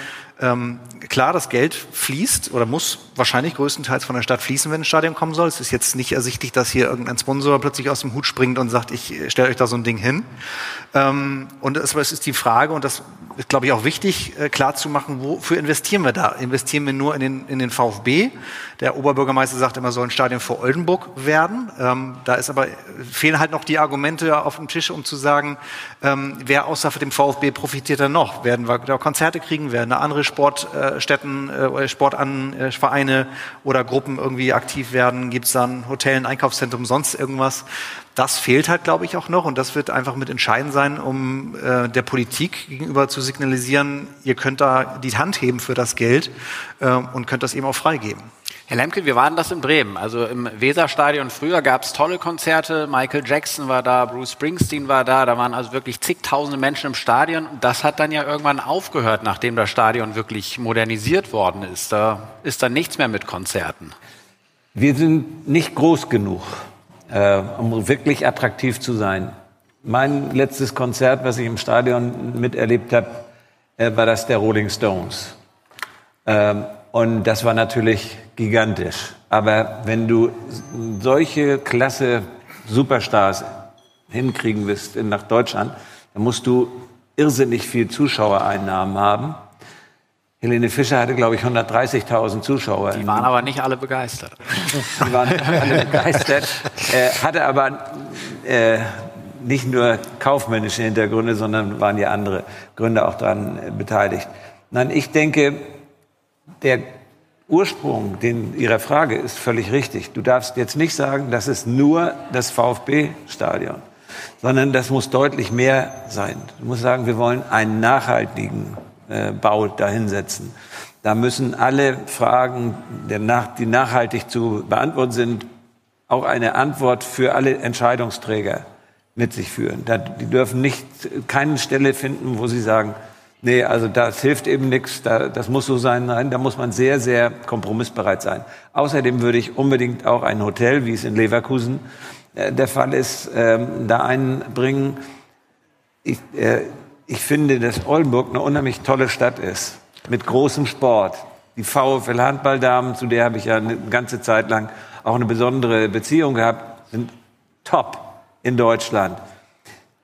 ähm, klar, das Geld fließt oder muss wahrscheinlich größtenteils von der Stadt fließen, wenn ein Stadion kommen soll. Es ist jetzt nicht ersichtlich, dass hier irgendein Sponsor plötzlich aus dem Hut springt und sagt, ich stelle euch da so ein Ding hin. Ähm, und es, es ist die Frage, und das ist, glaube ich, auch wichtig, äh, klar wofür investieren wir da? Investieren wir nur in den, in den VfB? Der Oberbürgermeister sagt immer, soll ein Stadion vor Oldenburg werden. Ähm, da ist aber, fehlen halt noch die Argumente auf dem Tisch, um zu sagen, ähm, wer außer dem VfB profitiert dann noch? Werden wir da Konzerte kriegen? Werden da andere Sportstätten, äh, Sportvereine oder Gruppen irgendwie aktiv werden? Gibt es dann Hotel, ein Einkaufszentrum, sonst irgendwas? Das fehlt halt, glaube ich, auch noch und das wird einfach mit entscheidend sein, um äh, der Politik gegenüber zu signalisieren, ihr könnt da die Hand heben für das Geld äh, und könnt das eben auch freigeben. Herr Lemke, wir waren das in Bremen. Also im Weserstadion früher gab es tolle Konzerte. Michael Jackson war da, Bruce Springsteen war da. Da waren also wirklich zigtausende Menschen im Stadion. Das hat dann ja irgendwann aufgehört, nachdem das Stadion wirklich modernisiert worden ist. Da ist dann nichts mehr mit Konzerten. Wir sind nicht groß genug, äh, um wirklich attraktiv zu sein. Mein letztes Konzert, was ich im Stadion miterlebt habe, äh, war das der Rolling Stones. Ähm, und das war natürlich gigantisch. Aber wenn du solche Klasse Superstars hinkriegen willst nach Deutschland, dann musst du irrsinnig viel Zuschauereinnahmen haben. Helene Fischer hatte, glaube ich, 130.000 Zuschauer. Die waren aber nicht alle begeistert. Die waren alle begeistert, äh, hatte aber äh, nicht nur kaufmännische Hintergründe, sondern waren ja andere Gründe auch daran äh, beteiligt. Nein, ich denke, der Ursprung den Ihrer Frage ist völlig richtig. Du darfst jetzt nicht sagen, das ist nur das VfB-Stadion, sondern das muss deutlich mehr sein. Du musst sagen, wir wollen einen nachhaltigen äh, Bau dahinsetzen. Da müssen alle Fragen, die nachhaltig zu beantworten sind, auch eine Antwort für alle Entscheidungsträger mit sich führen. Die dürfen nicht keine Stelle finden, wo sie sagen, Nee, also das hilft eben nichts, da, das muss so sein. Nein, da muss man sehr, sehr kompromissbereit sein. Außerdem würde ich unbedingt auch ein Hotel, wie es in Leverkusen äh, der Fall ist, ähm, da einbringen. Ich, äh, ich finde, dass Oldenburg eine unheimlich tolle Stadt ist, mit großem Sport. Die VfL Handballdamen, zu der habe ich ja eine ganze Zeit lang auch eine besondere Beziehung gehabt, sind top in Deutschland.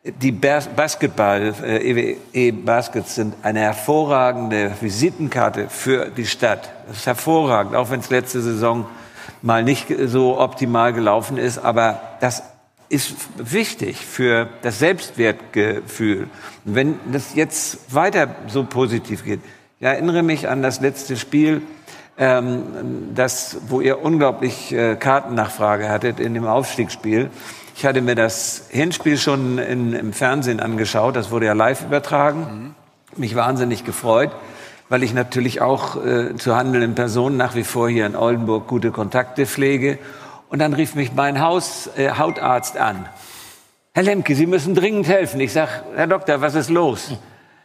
Die Basketball, äh, EWE Baskets sind eine hervorragende Visitenkarte für die Stadt. Das ist hervorragend, auch wenn es letzte Saison mal nicht so optimal gelaufen ist. Aber das ist wichtig für das Selbstwertgefühl. Wenn das jetzt weiter so positiv geht, ich erinnere mich an das letzte Spiel, ähm, das, wo ihr unglaublich äh, Kartennachfrage hattet in dem Aufstiegsspiel. Ich hatte mir das Hinspiel schon in, im Fernsehen angeschaut, das wurde ja live übertragen. Mhm. Mich wahnsinnig gefreut, weil ich natürlich auch äh, zu handelnden Personen nach wie vor hier in Oldenburg gute Kontakte pflege. Und dann rief mich mein Haus, äh, Hautarzt an. Herr Lemke, Sie müssen dringend helfen. Ich sag, Herr Doktor, was ist los?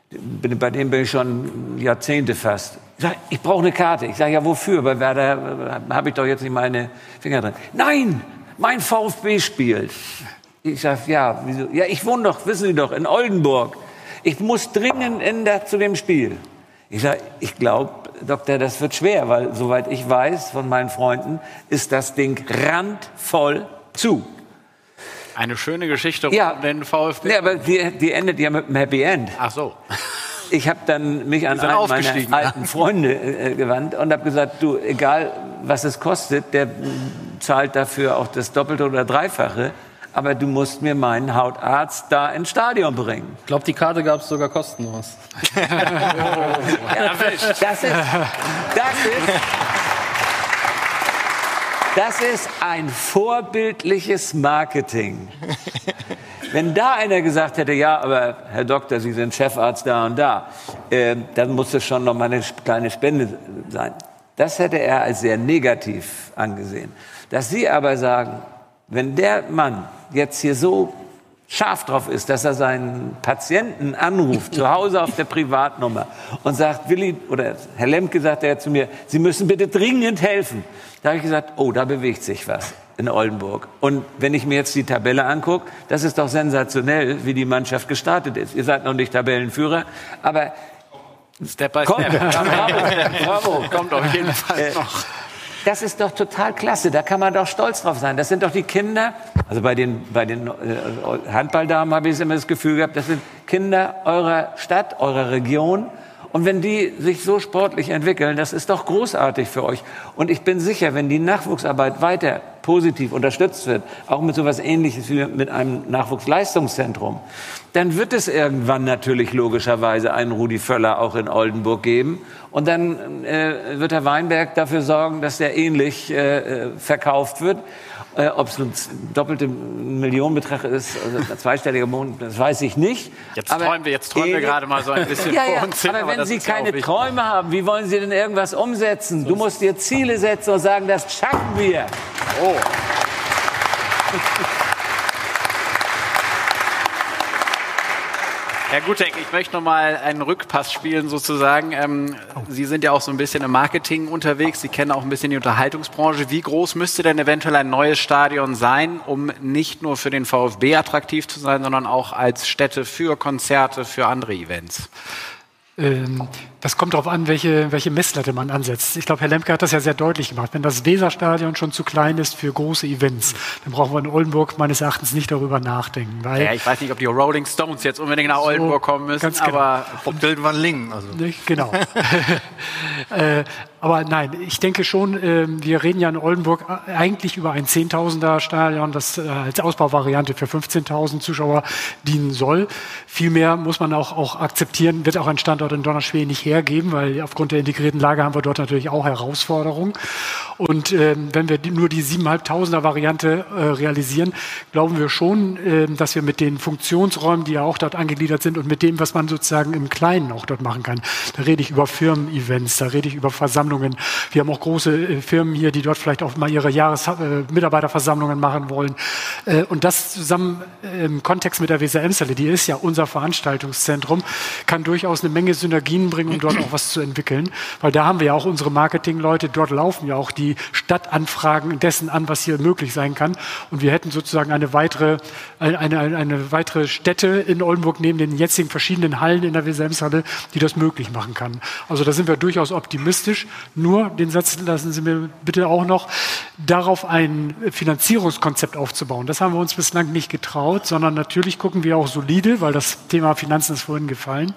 Bei dem bin ich schon Jahrzehnte fast. Ich, sag, ich brauche eine Karte. Ich sage, ja, wofür? Bei Werder äh, habe ich doch jetzt nicht meine Finger drin. Nein, mein VfB spielt. Ich sage, ja, wieso? Ja, ich wohne doch, wissen Sie doch, in Oldenburg. Ich muss dringend in der, zu dem Spiel. Ich sage, ich glaube, Doktor, das wird schwer, weil soweit ich weiß von meinen Freunden, ist das Ding randvoll zu. Eine schöne Geschichte ja, um den VfB. Ja, aber die, die endet ja mit einem Happy End. Ach so. Ich habe dann mich an einen meiner alten Freunde äh, gewandt und habe gesagt, du, egal was es kostet, der zahlt dafür auch das Doppelte oder Dreifache. aber du musst mir meinen Hautarzt da ins Stadion bringen. Ich glaube, die Karte gab es sogar kostenlos. ja, das ist, das ist, das ist ein vorbildliches Marketing. Wenn da einer gesagt hätte, ja, aber Herr Doktor, Sie sind Chefarzt da und da, äh, dann muss es schon noch mal eine kleine Spende sein. Das hätte er als sehr negativ angesehen. Dass Sie aber sagen, wenn der Mann jetzt hier so scharf drauf ist, dass er seinen Patienten anruft, zu Hause auf der Privatnummer und sagt, Willi, oder Herr Lemke sagte ja zu mir, Sie müssen bitte dringend helfen. Da habe ich gesagt, oh, da bewegt sich was in Oldenburg. Und wenn ich mir jetzt die Tabelle angucke, das ist doch sensationell, wie die Mannschaft gestartet ist. Ihr seid noch nicht Tabellenführer, aber Step by Step. Bravo, bravo. Kommt auf jeden Fall äh, noch. Das ist doch total klasse. Da kann man doch stolz drauf sein. Das sind doch die Kinder. Also bei den, bei den äh, Handballdamen habe ich immer das Gefühl gehabt, das sind Kinder eurer Stadt, eurer Region. Und wenn die sich so sportlich entwickeln, das ist doch großartig für euch. Und ich bin sicher, wenn die Nachwuchsarbeit weiter positiv unterstützt wird, auch mit so etwas Ähnliches wie mit einem Nachwuchsleistungszentrum, dann wird es irgendwann natürlich logischerweise einen Rudi Völler auch in Oldenburg geben. Und dann äh, wird Herr Weinberg dafür sorgen, dass der ähnlich äh, verkauft wird. Äh, Ob es ein doppelte Millionenbetrag ist, also ein zweistelliger Monat, das weiß ich nicht. Jetzt aber träumen wir, jetzt träumen wir gerade mal so ein bisschen ja, ja, vor uns hin. Aber wenn aber Sie keine Träume haben, wie wollen Sie denn irgendwas umsetzen? Du musst dir Ziele setzen und sagen, das schaffen wir. Oh. Herr Gutek, ich möchte noch mal einen Rückpass spielen sozusagen. Ähm, Sie sind ja auch so ein bisschen im Marketing unterwegs. Sie kennen auch ein bisschen die Unterhaltungsbranche. Wie groß müsste denn eventuell ein neues Stadion sein, um nicht nur für den VfB attraktiv zu sein, sondern auch als Stätte für Konzerte, für andere Events? Ähm, das kommt darauf an, welche, welche Messlatte man ansetzt. Ich glaube, Herr Lemke hat das ja sehr deutlich gemacht. Wenn das Weserstadion schon zu klein ist für große Events, dann brauchen wir in Oldenburg meines Erachtens nicht darüber nachdenken. Weil ja, ich weiß nicht, ob die Rolling Stones jetzt unbedingt nach Oldenburg kommen müssen, genau. aber ob Bild Van Lingen. Also. Genau. äh, aber nein, ich denke schon, äh, wir reden ja in Oldenburg eigentlich über ein 10.000er Stadion, das äh, als Ausbauvariante für 15.000 Zuschauer dienen soll. Vielmehr muss man auch, auch akzeptieren, wird auch ein Standort in Donnerschwede nicht hergeben, weil aufgrund der integrierten Lage haben wir dort natürlich auch Herausforderungen. Und äh, wenn wir nur die 7.500er Variante äh, realisieren, glauben wir schon, äh, dass wir mit den Funktionsräumen, die ja auch dort angegliedert sind und mit dem, was man sozusagen im Kleinen auch dort machen kann, da rede ich über Firmen-Events, da rede ich über Versammlungen. Wir haben auch große äh, Firmen hier, die dort vielleicht auch mal ihre Jahresmitarbeiterversammlungen äh, machen wollen. Äh, und das zusammen im Kontext mit der Emsale, die ist ja unser Veranstaltungszentrum, kann durchaus eine Menge Synergien bringen, um dort auch was zu entwickeln. Weil da haben wir ja auch unsere Marketingleute, dort laufen ja auch die Stadtanfragen dessen an, was hier möglich sein kann. Und wir hätten sozusagen eine weitere, eine, eine, eine weitere Stätte in Oldenburg neben den jetzigen verschiedenen Hallen in der Emsale, die das möglich machen kann. Also da sind wir durchaus optimistisch. Nur, den Satz lassen Sie mir bitte auch noch, darauf ein Finanzierungskonzept aufzubauen. Das haben wir uns bislang nicht getraut, sondern natürlich gucken wir auch solide, weil das Thema Finanzen ist vorhin gefallen,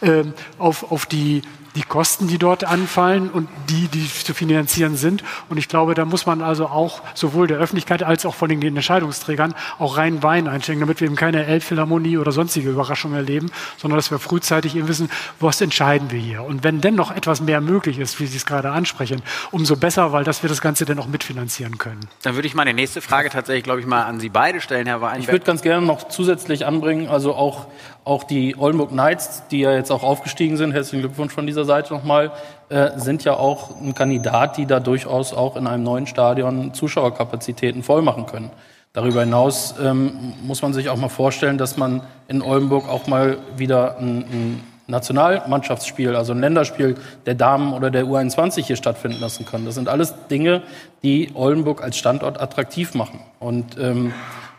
äh, auf, auf die die Kosten, die dort anfallen und die, die zu finanzieren sind. Und ich glaube, da muss man also auch sowohl der Öffentlichkeit als auch von den Entscheidungsträgern auch rein Wein einschenken, damit wir eben keine Elbphilharmonie oder sonstige Überraschungen erleben, sondern dass wir frühzeitig eben wissen, was entscheiden wir hier. Und wenn denn noch etwas mehr möglich ist, wie Sie es gerade ansprechen, umso besser, weil das wir das Ganze dann auch mitfinanzieren können. Dann würde ich meine nächste Frage tatsächlich, glaube ich, mal an Sie beide stellen, Herr Weinberg. Ich würde ganz gerne noch zusätzlich anbringen, also auch, auch die Oldenburg Knights, die ja jetzt auch aufgestiegen sind, herzlichen Glückwunsch von dieser Seite nochmal, äh, sind ja auch ein Kandidat, die da durchaus auch in einem neuen Stadion Zuschauerkapazitäten voll machen können. Darüber hinaus ähm, muss man sich auch mal vorstellen, dass man in Oldenburg auch mal wieder ein, ein Nationalmannschaftsspiel, also ein Länderspiel der Damen oder der U21 hier stattfinden lassen kann. Das sind alles Dinge, die Oldenburg als Standort attraktiv machen. Und ähm,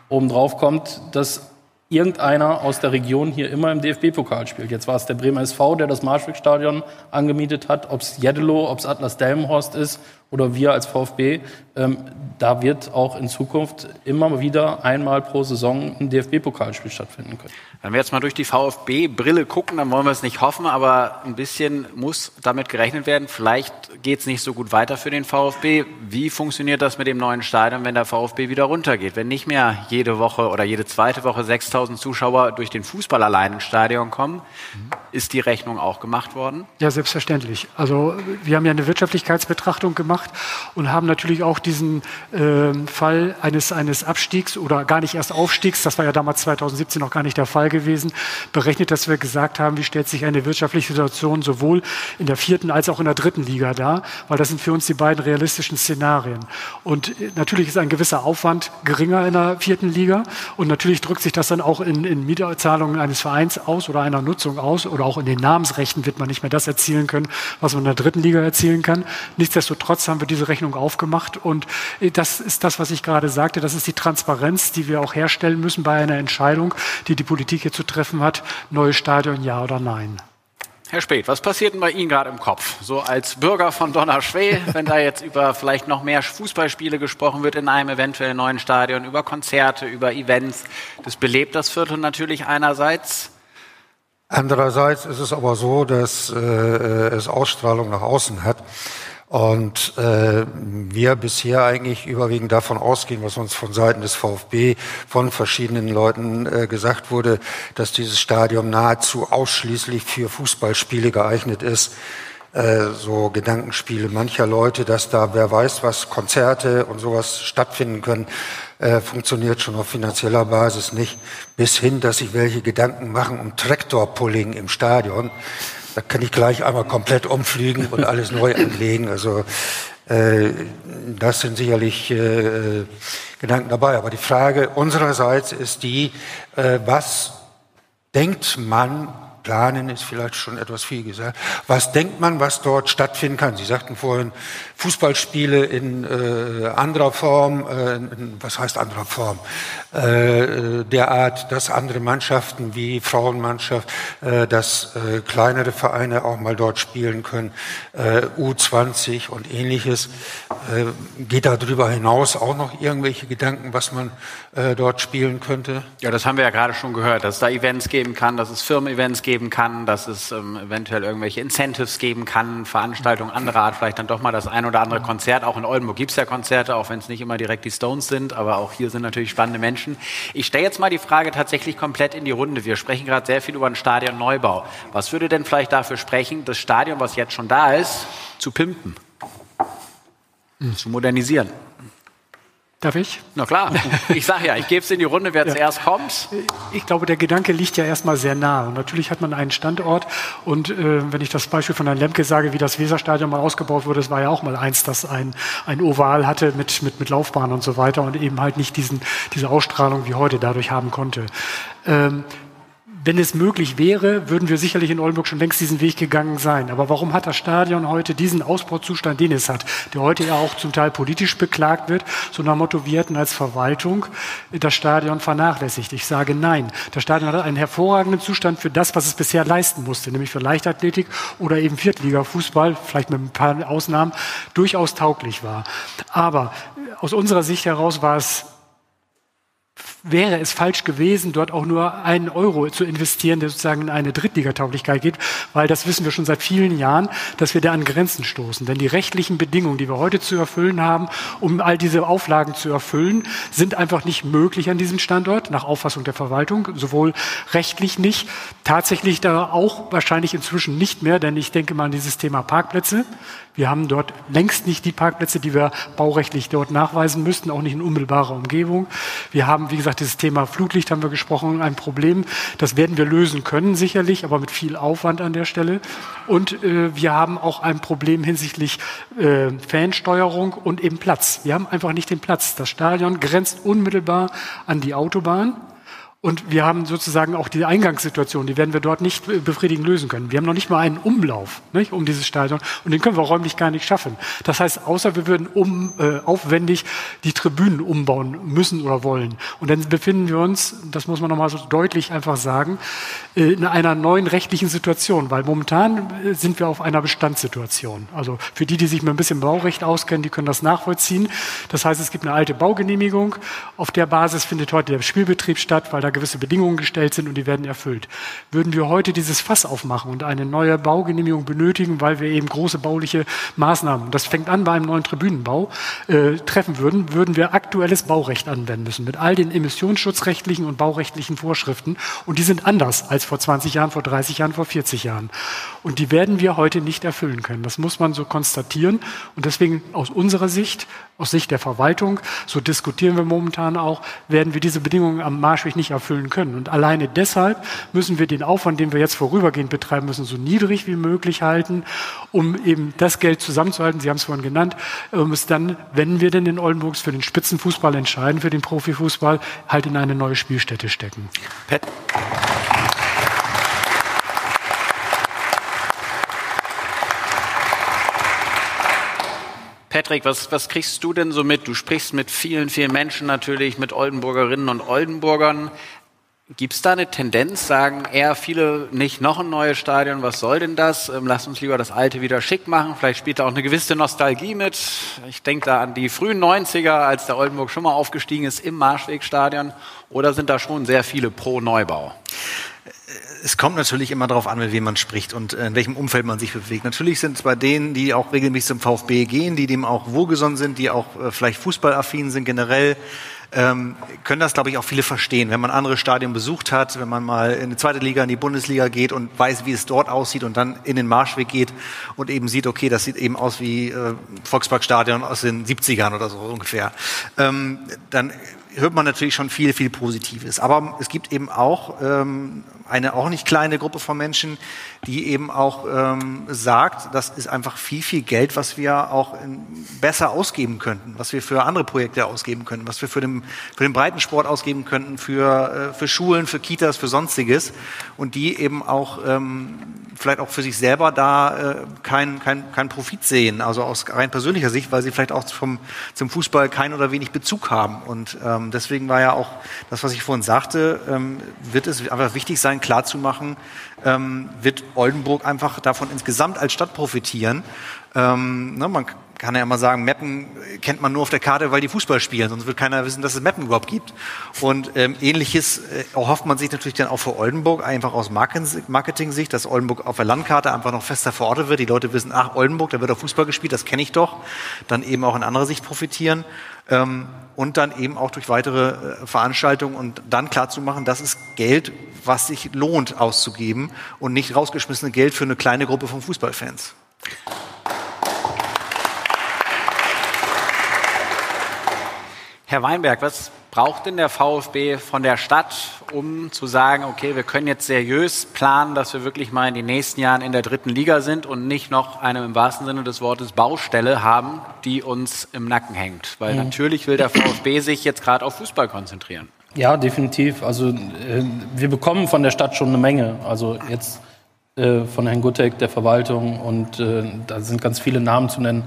obendrauf kommt, dass irgendeiner aus der Region hier immer im DFB-Pokal spielt. Jetzt war es der Bremer SV, der das Marschwegstadion angemietet hat, ob es Jeddelo, ob es Atlas Delmenhorst ist oder wir als VfB, ähm, da wird auch in Zukunft immer wieder einmal pro Saison ein DFB-Pokalspiel stattfinden können. Wenn wir jetzt mal durch die VfB-Brille gucken, dann wollen wir es nicht hoffen, aber ein bisschen muss damit gerechnet werden. Vielleicht geht es nicht so gut weiter für den VfB. Wie funktioniert das mit dem neuen Stadion, wenn der VfB wieder runtergeht? Wenn nicht mehr jede Woche oder jede zweite Woche 6000 Zuschauer durch den Fußball allein ins Stadion kommen, ist die Rechnung auch gemacht worden? Ja, selbstverständlich. Also wir haben ja eine Wirtschaftlichkeitsbetrachtung gemacht und haben natürlich auch diesen äh, Fall eines, eines Abstiegs oder gar nicht erst Aufstiegs, das war ja damals 2017 noch gar nicht der Fall, gewesen, berechnet, dass wir gesagt haben, wie stellt sich eine wirtschaftliche Situation sowohl in der vierten als auch in der dritten Liga dar, weil das sind für uns die beiden realistischen Szenarien. Und äh, natürlich ist ein gewisser Aufwand geringer in der vierten Liga und natürlich drückt sich das dann auch in, in Mietzahlungen eines Vereins aus oder einer Nutzung aus oder auch in den Namensrechten wird man nicht mehr das erzielen können, was man in der dritten Liga erzielen kann. Nichtsdestotrotz haben wir diese Rechnung aufgemacht und äh, das ist das, was ich gerade sagte, das ist die Transparenz, die wir auch herstellen müssen bei einer Entscheidung, die die Politik Politik hier zu treffen hat, neues Stadion ja oder nein. Herr Speth, was passiert denn bei Ihnen gerade im Kopf? So als Bürger von Donnerschwee, wenn da jetzt über vielleicht noch mehr Fußballspiele gesprochen wird in einem eventuell neuen Stadion, über Konzerte, über Events. Das belebt das Viertel natürlich einerseits. Andererseits ist es aber so, dass äh, es Ausstrahlung nach außen hat. Und äh, wir bisher eigentlich überwiegend davon ausgehen, was uns von Seiten des VfB von verschiedenen Leuten äh, gesagt wurde, dass dieses Stadion nahezu ausschließlich für Fußballspiele geeignet ist. Äh, so Gedankenspiele mancher Leute, dass da wer weiß was, Konzerte und sowas stattfinden können, äh, funktioniert schon auf finanzieller Basis nicht. Bis hin, dass sich welche Gedanken machen um Traktorpulling im Stadion. Da kann ich gleich einmal komplett umfliegen und alles neu anlegen. Also äh, das sind sicherlich äh, Gedanken dabei. Aber die Frage unsererseits ist die, äh, was denkt man planen ist vielleicht schon etwas viel gesagt. Was denkt man, was dort stattfinden kann? Sie sagten vorhin Fußballspiele in äh, anderer Form, äh, in, was heißt anderer Form? Äh, derart, dass andere Mannschaften wie Frauenmannschaft, äh, dass äh, kleinere Vereine auch mal dort spielen können, äh, U20 und ähnliches. Äh, geht darüber hinaus auch noch irgendwelche Gedanken, was man äh, dort spielen könnte? Ja, das haben wir ja gerade schon gehört, dass es da Events geben kann, dass es Firmen-Events geben kann, dass es ähm, eventuell irgendwelche Incentives geben kann, Veranstaltungen anderer Art, vielleicht dann doch mal das ein oder andere Konzert. Auch in Oldenburg gibt es ja Konzerte, auch wenn es nicht immer direkt die Stones sind, aber auch hier sind natürlich spannende Menschen. Ich stelle jetzt mal die Frage tatsächlich komplett in die Runde. Wir sprechen gerade sehr viel über einen Stadionneubau. Was würde denn vielleicht dafür sprechen, das Stadion, was jetzt schon da ist, zu pimpen, zu modernisieren? Darf ich? Na klar. Ich sage ja, ich gebe es in die Runde, wer ja. zuerst kommt. Ich glaube, der Gedanke liegt ja erstmal sehr nah. Und natürlich hat man einen Standort. Und äh, wenn ich das Beispiel von Herrn Lemke sage, wie das Weserstadion mal ausgebaut wurde, das war ja auch mal eins, das ein, ein Oval hatte mit, mit, mit Laufbahn und so weiter und eben halt nicht diesen, diese Ausstrahlung wie heute dadurch haben konnte. Ähm, wenn es möglich wäre, würden wir sicherlich in Oldenburg schon längst diesen Weg gegangen sein. Aber warum hat das Stadion heute diesen Ausbauzustand, den es hat, der heute ja auch zum Teil politisch beklagt wird, so nach Motto, wir hätten als Verwaltung das Stadion vernachlässigt? Ich sage nein. Das Stadion hat einen hervorragenden Zustand für das, was es bisher leisten musste, nämlich für Leichtathletik oder eben Viertliga-Fußball, vielleicht mit ein paar Ausnahmen, durchaus tauglich war. Aber aus unserer Sicht heraus war es wäre es falsch gewesen, dort auch nur einen Euro zu investieren, der sozusagen in eine Drittligatauglichkeit geht, weil das wissen wir schon seit vielen Jahren, dass wir da an Grenzen stoßen. Denn die rechtlichen Bedingungen, die wir heute zu erfüllen haben, um all diese Auflagen zu erfüllen, sind einfach nicht möglich an diesem Standort, nach Auffassung der Verwaltung, sowohl rechtlich nicht, tatsächlich da auch wahrscheinlich inzwischen nicht mehr, denn ich denke mal an dieses Thema Parkplätze. Wir haben dort längst nicht die Parkplätze, die wir baurechtlich dort nachweisen müssten, auch nicht in unmittelbarer Umgebung. Wir haben, wie gesagt, dieses Thema Fluglicht haben wir gesprochen, ein Problem. Das werden wir lösen können, sicherlich, aber mit viel Aufwand an der Stelle. Und äh, wir haben auch ein Problem hinsichtlich äh, Fansteuerung und eben Platz. Wir haben einfach nicht den Platz. Das Stadion grenzt unmittelbar an die Autobahn. Und wir haben sozusagen auch die Eingangssituation, die werden wir dort nicht befriedigend lösen können. Wir haben noch nicht mal einen Umlauf nicht, um dieses Stadion und den können wir räumlich gar nicht schaffen. Das heißt, außer wir würden um, äh, aufwendig die Tribünen umbauen müssen oder wollen. Und dann befinden wir uns, das muss man nochmal so deutlich einfach sagen, äh, in einer neuen rechtlichen Situation, weil momentan äh, sind wir auf einer Bestandssituation. Also für die, die sich mit ein bisschen Baurecht auskennen, die können das nachvollziehen. Das heißt, es gibt eine alte Baugenehmigung. Auf der Basis findet heute der Spielbetrieb statt, weil da gewisse Bedingungen gestellt sind und die werden erfüllt. Würden wir heute dieses Fass aufmachen und eine neue Baugenehmigung benötigen, weil wir eben große bauliche Maßnahmen, das fängt an bei einem neuen Tribünenbau, äh, treffen würden, würden wir aktuelles Baurecht anwenden müssen mit all den emissionsschutzrechtlichen und baurechtlichen Vorschriften. Und die sind anders als vor 20 Jahren, vor 30 Jahren, vor 40 Jahren. Und die werden wir heute nicht erfüllen können. Das muss man so konstatieren. Und deswegen aus unserer Sicht, aus Sicht der Verwaltung, so diskutieren wir momentan auch, werden wir diese Bedingungen am Marschweg nicht erfüllen können. Und alleine deshalb müssen wir den Aufwand, den wir jetzt vorübergehend betreiben müssen, so niedrig wie möglich halten, um eben das Geld zusammenzuhalten. Sie haben es vorhin genannt, um es dann, wenn wir denn in Oldenburgs für den Spitzenfußball entscheiden, für den Profifußball, halt in eine neue Spielstätte stecken. Pat. Patrick, was, was kriegst du denn so mit? Du sprichst mit vielen, vielen Menschen natürlich, mit Oldenburgerinnen und Oldenburgern. Gibt es da eine Tendenz, sagen eher viele nicht noch ein neues Stadion, was soll denn das? Ähm, lass uns lieber das alte wieder schick machen. Vielleicht spielt da auch eine gewisse Nostalgie mit. Ich denke da an die frühen 90er, als der Oldenburg schon mal aufgestiegen ist im Marschwegstadion. Oder sind da schon sehr viele pro Neubau? Es kommt natürlich immer darauf an, mit wem man spricht und in welchem Umfeld man sich bewegt. Natürlich sind es bei denen, die auch regelmäßig zum VfB gehen, die dem auch wohlgesonnen sind, die auch äh, vielleicht fußballaffin sind generell, ähm, können das, glaube ich, auch viele verstehen. Wenn man andere Stadien besucht hat, wenn man mal in die zweite Liga, in die Bundesliga geht und weiß, wie es dort aussieht und dann in den Marschweg geht und eben sieht, okay, das sieht eben aus wie äh, Volksparkstadion aus den 70ern oder so ungefähr, ähm, dann hört man natürlich schon viel, viel Positives. Aber es gibt eben auch ähm, eine auch nicht kleine Gruppe von Menschen, die eben auch ähm, sagt, das ist einfach viel, viel Geld, was wir auch in, besser ausgeben könnten, was wir für andere Projekte ausgeben könnten, was wir für den, für den Breitensport ausgeben könnten, für, äh, für Schulen, für Kitas, für Sonstiges und die eben auch ähm, vielleicht auch für sich selber da äh, keinen kein, kein Profit sehen, also aus rein persönlicher Sicht, weil sie vielleicht auch vom, zum Fußball keinen oder wenig Bezug haben. Und ähm, deswegen war ja auch das, was ich vorhin sagte, ähm, wird es einfach wichtig sein, klarzumachen, ähm, wird Oldenburg einfach davon insgesamt als Stadt profitieren. Ähm, ne, man kann ja immer sagen, Meppen kennt man nur auf der Karte, weil die Fußball spielen, sonst wird keiner wissen, dass es Meppen überhaupt gibt. Und ähm, ähnliches äh, erhofft man sich natürlich dann auch für Oldenburg, einfach aus Marketing-Sicht, dass Oldenburg auf der Landkarte einfach noch fester verortet wird. Die Leute wissen, ach, Oldenburg, da wird auch Fußball gespielt, das kenne ich doch. Dann eben auch in anderer Sicht profitieren. Ähm, und dann eben auch durch weitere äh, Veranstaltungen und dann klarzumachen, das ist Geld, was sich lohnt auszugeben und nicht rausgeschmissene Geld für eine kleine Gruppe von Fußballfans. Herr Weinberg, was braucht denn der VfB von der Stadt, um zu sagen, okay, wir können jetzt seriös planen, dass wir wirklich mal in den nächsten Jahren in der dritten Liga sind und nicht noch eine im wahrsten Sinne des Wortes Baustelle haben, die uns im Nacken hängt? Weil mhm. natürlich will der VfB sich jetzt gerade auf Fußball konzentrieren. Ja, definitiv. Also äh, wir bekommen von der Stadt schon eine Menge. Also jetzt äh, von Herrn Guttek, der Verwaltung und äh, da sind ganz viele Namen zu nennen.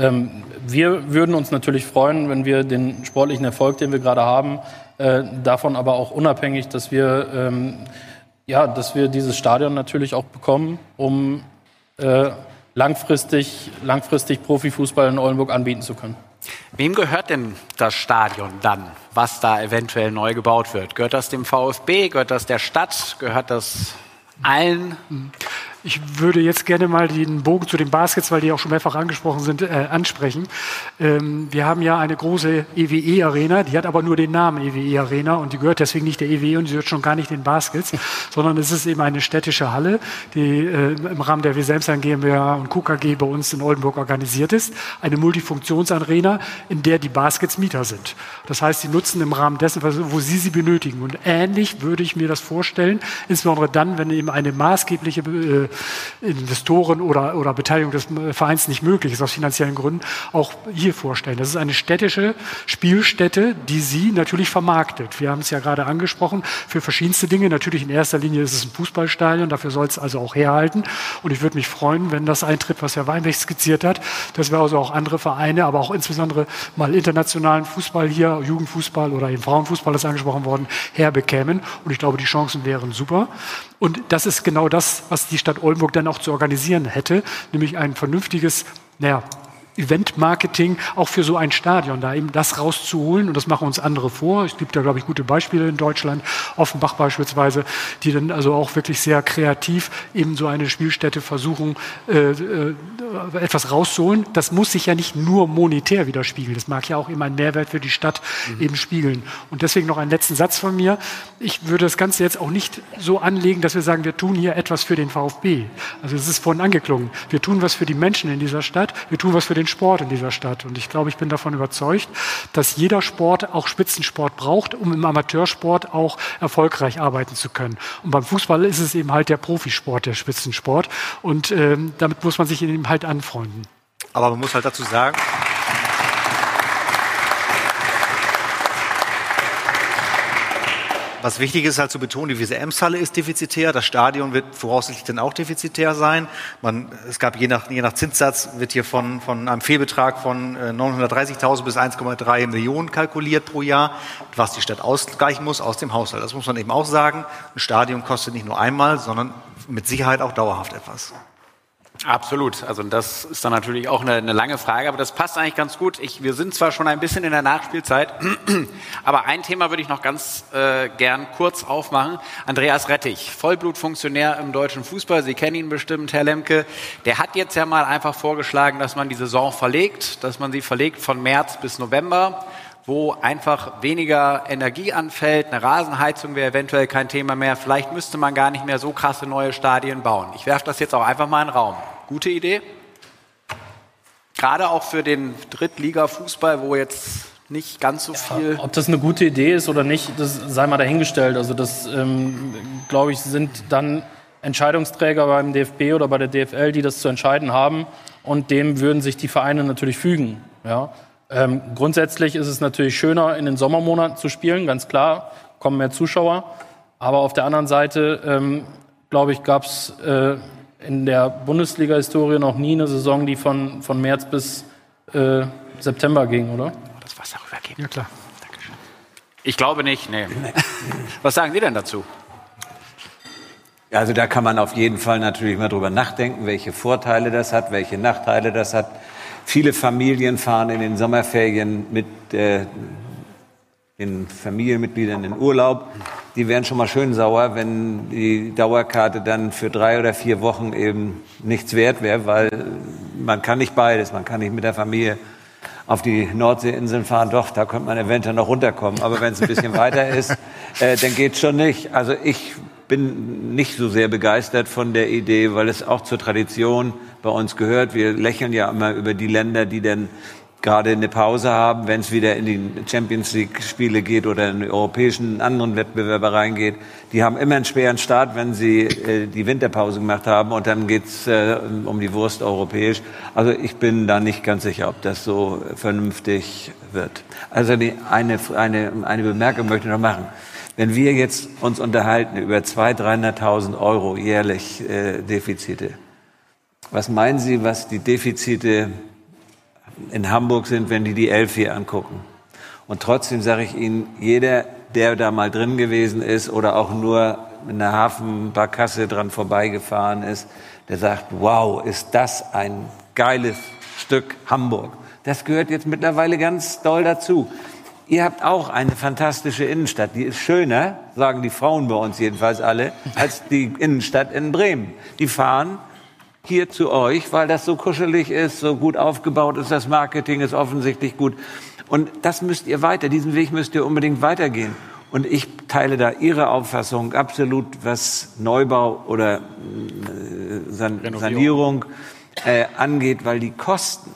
Ähm, wir würden uns natürlich freuen, wenn wir den sportlichen Erfolg, den wir gerade haben, äh, davon aber auch unabhängig, dass wir, ähm, ja, dass wir dieses Stadion natürlich auch bekommen, um äh, langfristig, langfristig Profifußball in Oldenburg anbieten zu können. Wem gehört denn das Stadion dann, was da eventuell neu gebaut wird? Gehört das dem VfB? Gehört das der Stadt? Gehört das allen? Ich würde jetzt gerne mal den Bogen zu den Baskets, weil die auch schon mehrfach angesprochen sind, äh, ansprechen. Ähm, wir haben ja eine große EWE-Arena, die hat aber nur den Namen EWE-Arena und die gehört deswegen nicht der EWE und sie gehört schon gar nicht den Baskets, sondern es ist eben eine städtische Halle, die äh, im Rahmen der Weselmstein GmbH und KKG bei uns in Oldenburg organisiert ist. Eine Multifunktionsarena, in der die Baskets Mieter sind. Das heißt, sie nutzen im Rahmen dessen, wo sie sie benötigen. Und ähnlich würde ich mir das vorstellen, insbesondere dann, wenn eben eine maßgebliche äh, Investoren oder, oder Beteiligung des Vereins nicht möglich ist, aus finanziellen Gründen, auch hier vorstellen. Das ist eine städtische Spielstätte, die sie natürlich vermarktet. Wir haben es ja gerade angesprochen, für verschiedenste Dinge. Natürlich in erster Linie ist es ein Fußballstadion, dafür soll es also auch herhalten. Und ich würde mich freuen, wenn das eintritt, was Herr Weinberg skizziert hat, dass wir also auch andere Vereine, aber auch insbesondere mal internationalen Fußball hier, Jugendfußball oder eben Frauenfußball ist angesprochen worden, herbekämen. Und ich glaube, die Chancen wären super. Und das ist genau das, was die Stadt Oldenburg dann auch zu organisieren hätte, nämlich ein vernünftiges, naja, Event-Marketing auch für so ein Stadion, da eben das rauszuholen. Und das machen uns andere vor. Es gibt da, glaube ich, gute Beispiele in Deutschland, Offenbach beispielsweise, die dann also auch wirklich sehr kreativ eben so eine Spielstätte versuchen, äh, äh, etwas rauszuholen. Das muss sich ja nicht nur monetär widerspiegeln. Das mag ja auch immer einen Mehrwert für die Stadt mhm. eben spiegeln. Und deswegen noch einen letzten Satz von mir. Ich würde das Ganze jetzt auch nicht so anlegen, dass wir sagen, wir tun hier etwas für den VfB. Also es ist vorhin angeklungen. Wir tun was für die Menschen in dieser Stadt. Wir tun was für den Sport in dieser Stadt. Und ich glaube, ich bin davon überzeugt, dass jeder Sport auch Spitzensport braucht, um im Amateursport auch erfolgreich arbeiten zu können. Und beim Fußball ist es eben halt der Profisport, der Spitzensport. Und ähm, damit muss man sich eben halt anfreunden. Aber man muss halt dazu sagen, Was wichtig ist halt zu betonen, die WSM-Halle ist defizitär, das Stadion wird voraussichtlich dann auch defizitär sein. Man, es gab je nach, je nach Zinssatz wird hier von, von einem Fehlbetrag von 930.000 äh, bis 1,3 Millionen kalkuliert pro Jahr, was die Stadt ausgleichen muss aus dem Haushalt. Das muss man eben auch sagen. Ein Stadion kostet nicht nur einmal, sondern mit Sicherheit auch dauerhaft etwas. Absolut. Also das ist dann natürlich auch eine, eine, lange Frage, aber das passt eigentlich ganz gut. Ich, wir sind zwar schon ein bisschen in der Nachspielzeit, aber ein Thema würde ich noch ganz äh, gern kurz aufmachen. Andreas Rettich, Vollblutfunktionär im deutschen Fußball. Sie kennen ihn bestimmt, Herr Lemke. Der hat jetzt ja mal einfach vorgeschlagen, dass man die Saison verlegt, dass man sie verlegt von März bis November wo einfach weniger Energie anfällt. Eine Rasenheizung wäre eventuell kein Thema mehr. Vielleicht müsste man gar nicht mehr so krasse neue Stadien bauen. Ich werfe das jetzt auch einfach mal in den Raum. Gute Idee? Gerade auch für den Drittliga-Fußball, wo jetzt nicht ganz so viel. Ja, ob das eine gute Idee ist oder nicht, das sei mal dahingestellt. Also das, ähm, glaube ich, sind dann Entscheidungsträger beim DFB oder bei der DFL, die das zu entscheiden haben. Und dem würden sich die Vereine natürlich fügen. Ja? Ähm, grundsätzlich ist es natürlich schöner, in den Sommermonaten zu spielen, ganz klar, kommen mehr Zuschauer. Aber auf der anderen Seite, ähm, glaube ich, gab es äh, in der Bundesliga-Historie noch nie eine Saison, die von, von März bis äh, September ging, oder? Das Wasser rübergeben. Ja, klar. Dankeschön. Ich glaube nicht, nee. Was sagen Sie denn dazu? Also da kann man auf jeden Fall natürlich mal drüber nachdenken, welche Vorteile das hat, welche Nachteile das hat. Viele Familien fahren in den Sommerferien mit äh, den Familienmitgliedern in Urlaub. Die wären schon mal schön sauer, wenn die Dauerkarte dann für drei oder vier Wochen eben nichts wert wäre, weil man kann nicht beides. Man kann nicht mit der Familie auf die Nordseeinseln fahren. Doch, da könnte man eventuell noch runterkommen. Aber wenn es ein bisschen weiter ist, äh, dann geht's schon nicht. Also ich bin nicht so sehr begeistert von der Idee, weil es auch zur Tradition bei uns gehört. Wir lächeln ja immer über die Länder, die dann gerade eine Pause haben, wenn es wieder in die Champions League Spiele geht oder in europäischen anderen Wettbewerbe reingeht. Die haben immer einen schweren Start, wenn sie äh, die Winterpause gemacht haben und dann geht's äh, um die Wurst europäisch. Also ich bin da nicht ganz sicher, ob das so vernünftig wird. Also eine, eine, eine Bemerkung möchte ich noch machen. Wenn wir jetzt uns unterhalten über 200.000, 300.000 Euro jährlich äh, Defizite, was meinen Sie, was die Defizite in Hamburg sind, wenn die die Elf hier angucken? Und trotzdem sage ich Ihnen, jeder, der da mal drin gewesen ist oder auch nur in der Hafenbarkasse dran vorbeigefahren ist, der sagt, wow, ist das ein geiles Stück Hamburg. Das gehört jetzt mittlerweile ganz doll dazu. Ihr habt auch eine fantastische Innenstadt. Die ist schöner, sagen die Frauen bei uns jedenfalls alle, als die Innenstadt in Bremen. Die fahren hier zu euch, weil das so kuschelig ist, so gut aufgebaut ist, das Marketing ist offensichtlich gut. Und das müsst ihr weiter, diesen Weg müsst ihr unbedingt weitergehen. Und ich teile da Ihre Auffassung absolut, was Neubau oder äh, San Sanierung äh, angeht, weil die Kosten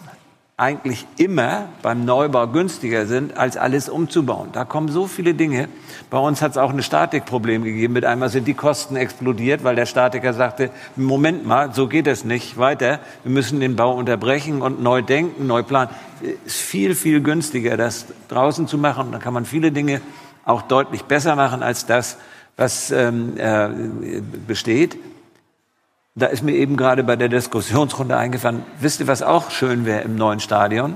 eigentlich immer beim Neubau günstiger sind, als alles umzubauen. Da kommen so viele Dinge. Bei uns hat es auch ein Statikproblem gegeben. Mit einmal sind die Kosten explodiert, weil der Statiker sagte, Moment mal, so geht es nicht weiter. Wir müssen den Bau unterbrechen und neu denken, neu planen. Es ist viel, viel günstiger, das draußen zu machen. Da kann man viele Dinge auch deutlich besser machen als das, was ähm, äh, besteht. Da ist mir eben gerade bei der Diskussionsrunde eingefallen, wisst ihr, was auch schön wäre im neuen Stadion?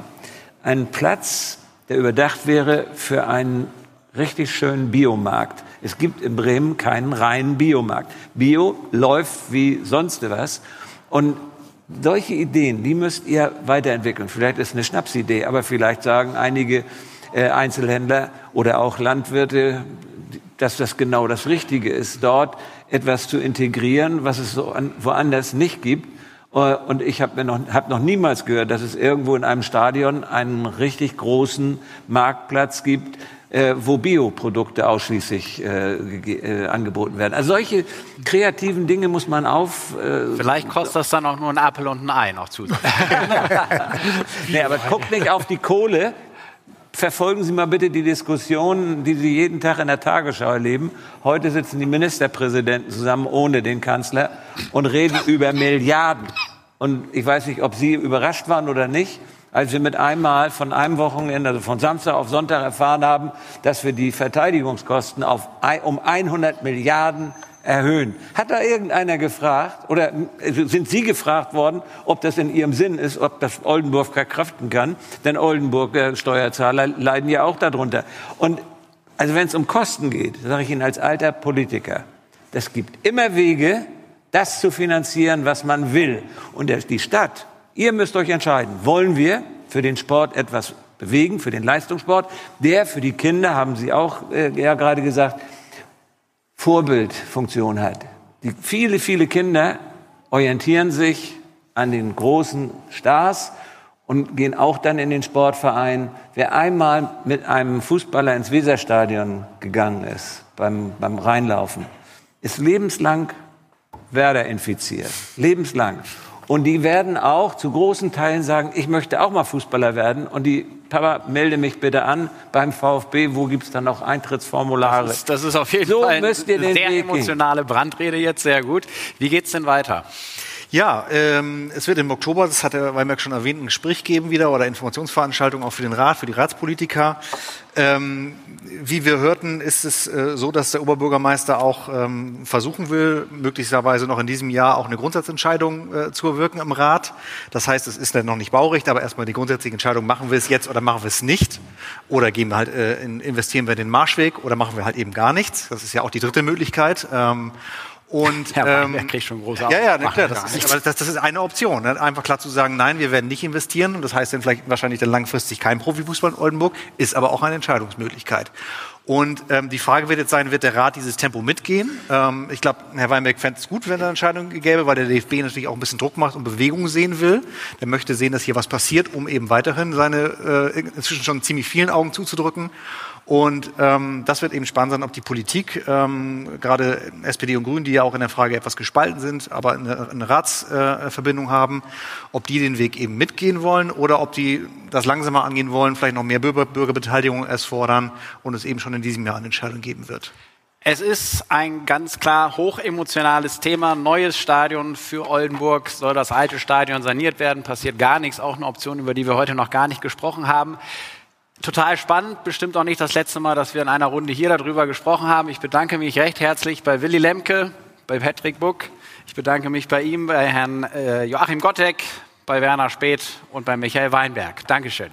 Ein Platz, der überdacht wäre für einen richtig schönen Biomarkt. Es gibt in Bremen keinen reinen Biomarkt. Bio läuft wie sonst was. Und solche Ideen, die müsst ihr weiterentwickeln. Vielleicht ist eine Schnapsidee, aber vielleicht sagen einige äh, Einzelhändler oder auch Landwirte, dass das genau das Richtige ist, dort etwas zu integrieren, was es so an, woanders nicht gibt. Äh, und ich habe noch, hab noch niemals gehört, dass es irgendwo in einem Stadion einen richtig großen Marktplatz gibt, äh, wo Bioprodukte ausschließlich äh, äh, angeboten werden. Also solche kreativen Dinge muss man auf. Äh, Vielleicht kostet das dann auch nur ein Apfel und ein Ei noch zusätzlich. nee, aber guckt nicht auf die Kohle, verfolgen Sie mal bitte die Diskussionen, die Sie jeden Tag in der Tagesschau erleben. Heute sitzen die Ministerpräsidenten zusammen ohne den Kanzler und reden über Milliarden. Und ich weiß nicht, ob Sie überrascht waren oder nicht, als wir mit einmal von einem Wochenende, also von Samstag auf Sonntag erfahren haben, dass wir die Verteidigungskosten auf, um 100 Milliarden erhöhen. Hat da irgendeiner gefragt oder sind Sie gefragt worden, ob das in Ihrem Sinn ist, ob das Oldenburg verkraften kann? Denn Oldenburger Steuerzahler leiden ja auch darunter. Und also wenn es um Kosten geht, sage ich Ihnen als alter Politiker, das gibt immer Wege, das zu finanzieren, was man will. Und die Stadt, ihr müsst euch entscheiden, wollen wir für den Sport etwas bewegen, für den Leistungssport, der für die Kinder, haben Sie auch äh, ja gerade gesagt, Vorbildfunktion hat. Die viele, viele Kinder orientieren sich an den großen Stars und gehen auch dann in den Sportverein. Wer einmal mit einem Fußballer ins Weserstadion gegangen ist, beim, beim Reinlaufen, ist lebenslang Werder infiziert. Lebenslang. Und die werden auch zu großen Teilen sagen, ich möchte auch mal Fußballer werden. Und die, Papa, melde mich bitte an beim VfB, wo gibt's dann noch Eintrittsformulare? Das ist, das ist auf jeden so Fall eine sehr Weg emotionale Brandrede jetzt, sehr gut. Wie geht's denn weiter? Ja, ähm, es wird im Oktober, das hat der Weinberg schon erwähnt, ein Gespräch geben wieder oder Informationsveranstaltung auch für den Rat, für die Ratspolitiker. Ähm, wie wir hörten, ist es äh, so, dass der Oberbürgermeister auch ähm, versuchen will, möglicherweise noch in diesem Jahr auch eine Grundsatzentscheidung äh, zu erwirken im Rat. Das heißt, es ist dann noch nicht Baurecht, aber erstmal die grundsätzliche Entscheidung, machen wir es jetzt oder machen wir es nicht? Oder gehen wir halt, äh, in, investieren wir den Marschweg oder machen wir halt eben gar nichts? Das ist ja auch die dritte Möglichkeit. Ähm, und ja, ähm, kriegt schon große Ja, ja, klar, das ist, aber das, das, ist eine Option. Ne? Einfach klar zu sagen, nein, wir werden nicht investieren. Und das heißt dann vielleicht wahrscheinlich dann langfristig kein Profifußball in Oldenburg, ist aber auch eine Entscheidungsmöglichkeit. Und ähm, die Frage wird jetzt sein, wird der Rat dieses Tempo mitgehen? Ähm, ich glaube, Herr Weinberg fände es gut, wenn er eine Entscheidung gäbe, weil der DFB natürlich auch ein bisschen Druck macht und Bewegung sehen will. Der möchte sehen, dass hier was passiert, um eben weiterhin seine äh, inzwischen schon ziemlich vielen Augen zuzudrücken. Und ähm, das wird eben spannend sein, ob die Politik, ähm, gerade SPD und Grünen, die ja auch in der Frage etwas gespalten sind, aber eine, eine Ratsverbindung äh, haben, ob die den Weg eben mitgehen wollen oder ob die das langsamer angehen wollen, vielleicht noch mehr Bürger, Bürgerbeteiligung erst fordern und es eben schon in diesem Jahr eine Entscheidung geben wird. Es ist ein ganz klar hochemotionales Thema. Neues Stadion für Oldenburg. Soll das alte Stadion saniert werden? Passiert gar nichts. Auch eine Option, über die wir heute noch gar nicht gesprochen haben. Total spannend, bestimmt auch nicht das letzte Mal, dass wir in einer Runde hier darüber gesprochen haben. Ich bedanke mich recht herzlich bei Willy Lemke, bei Patrick Buck. Ich bedanke mich bei ihm, bei Herrn äh, Joachim Gottek, bei Werner Speth und bei Michael Weinberg. Dankeschön.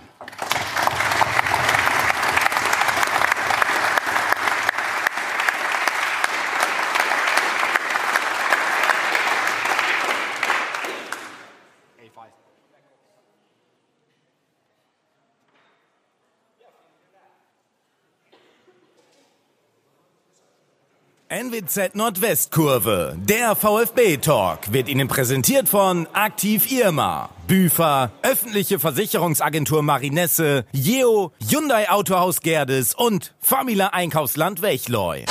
NWZ Nordwestkurve, der VfB-Talk, wird Ihnen präsentiert von Aktiv Irma, Büfer, öffentliche Versicherungsagentur Marinesse, Jeo, Hyundai Autohaus Gerdes und Famila Einkaufsland Wechleu.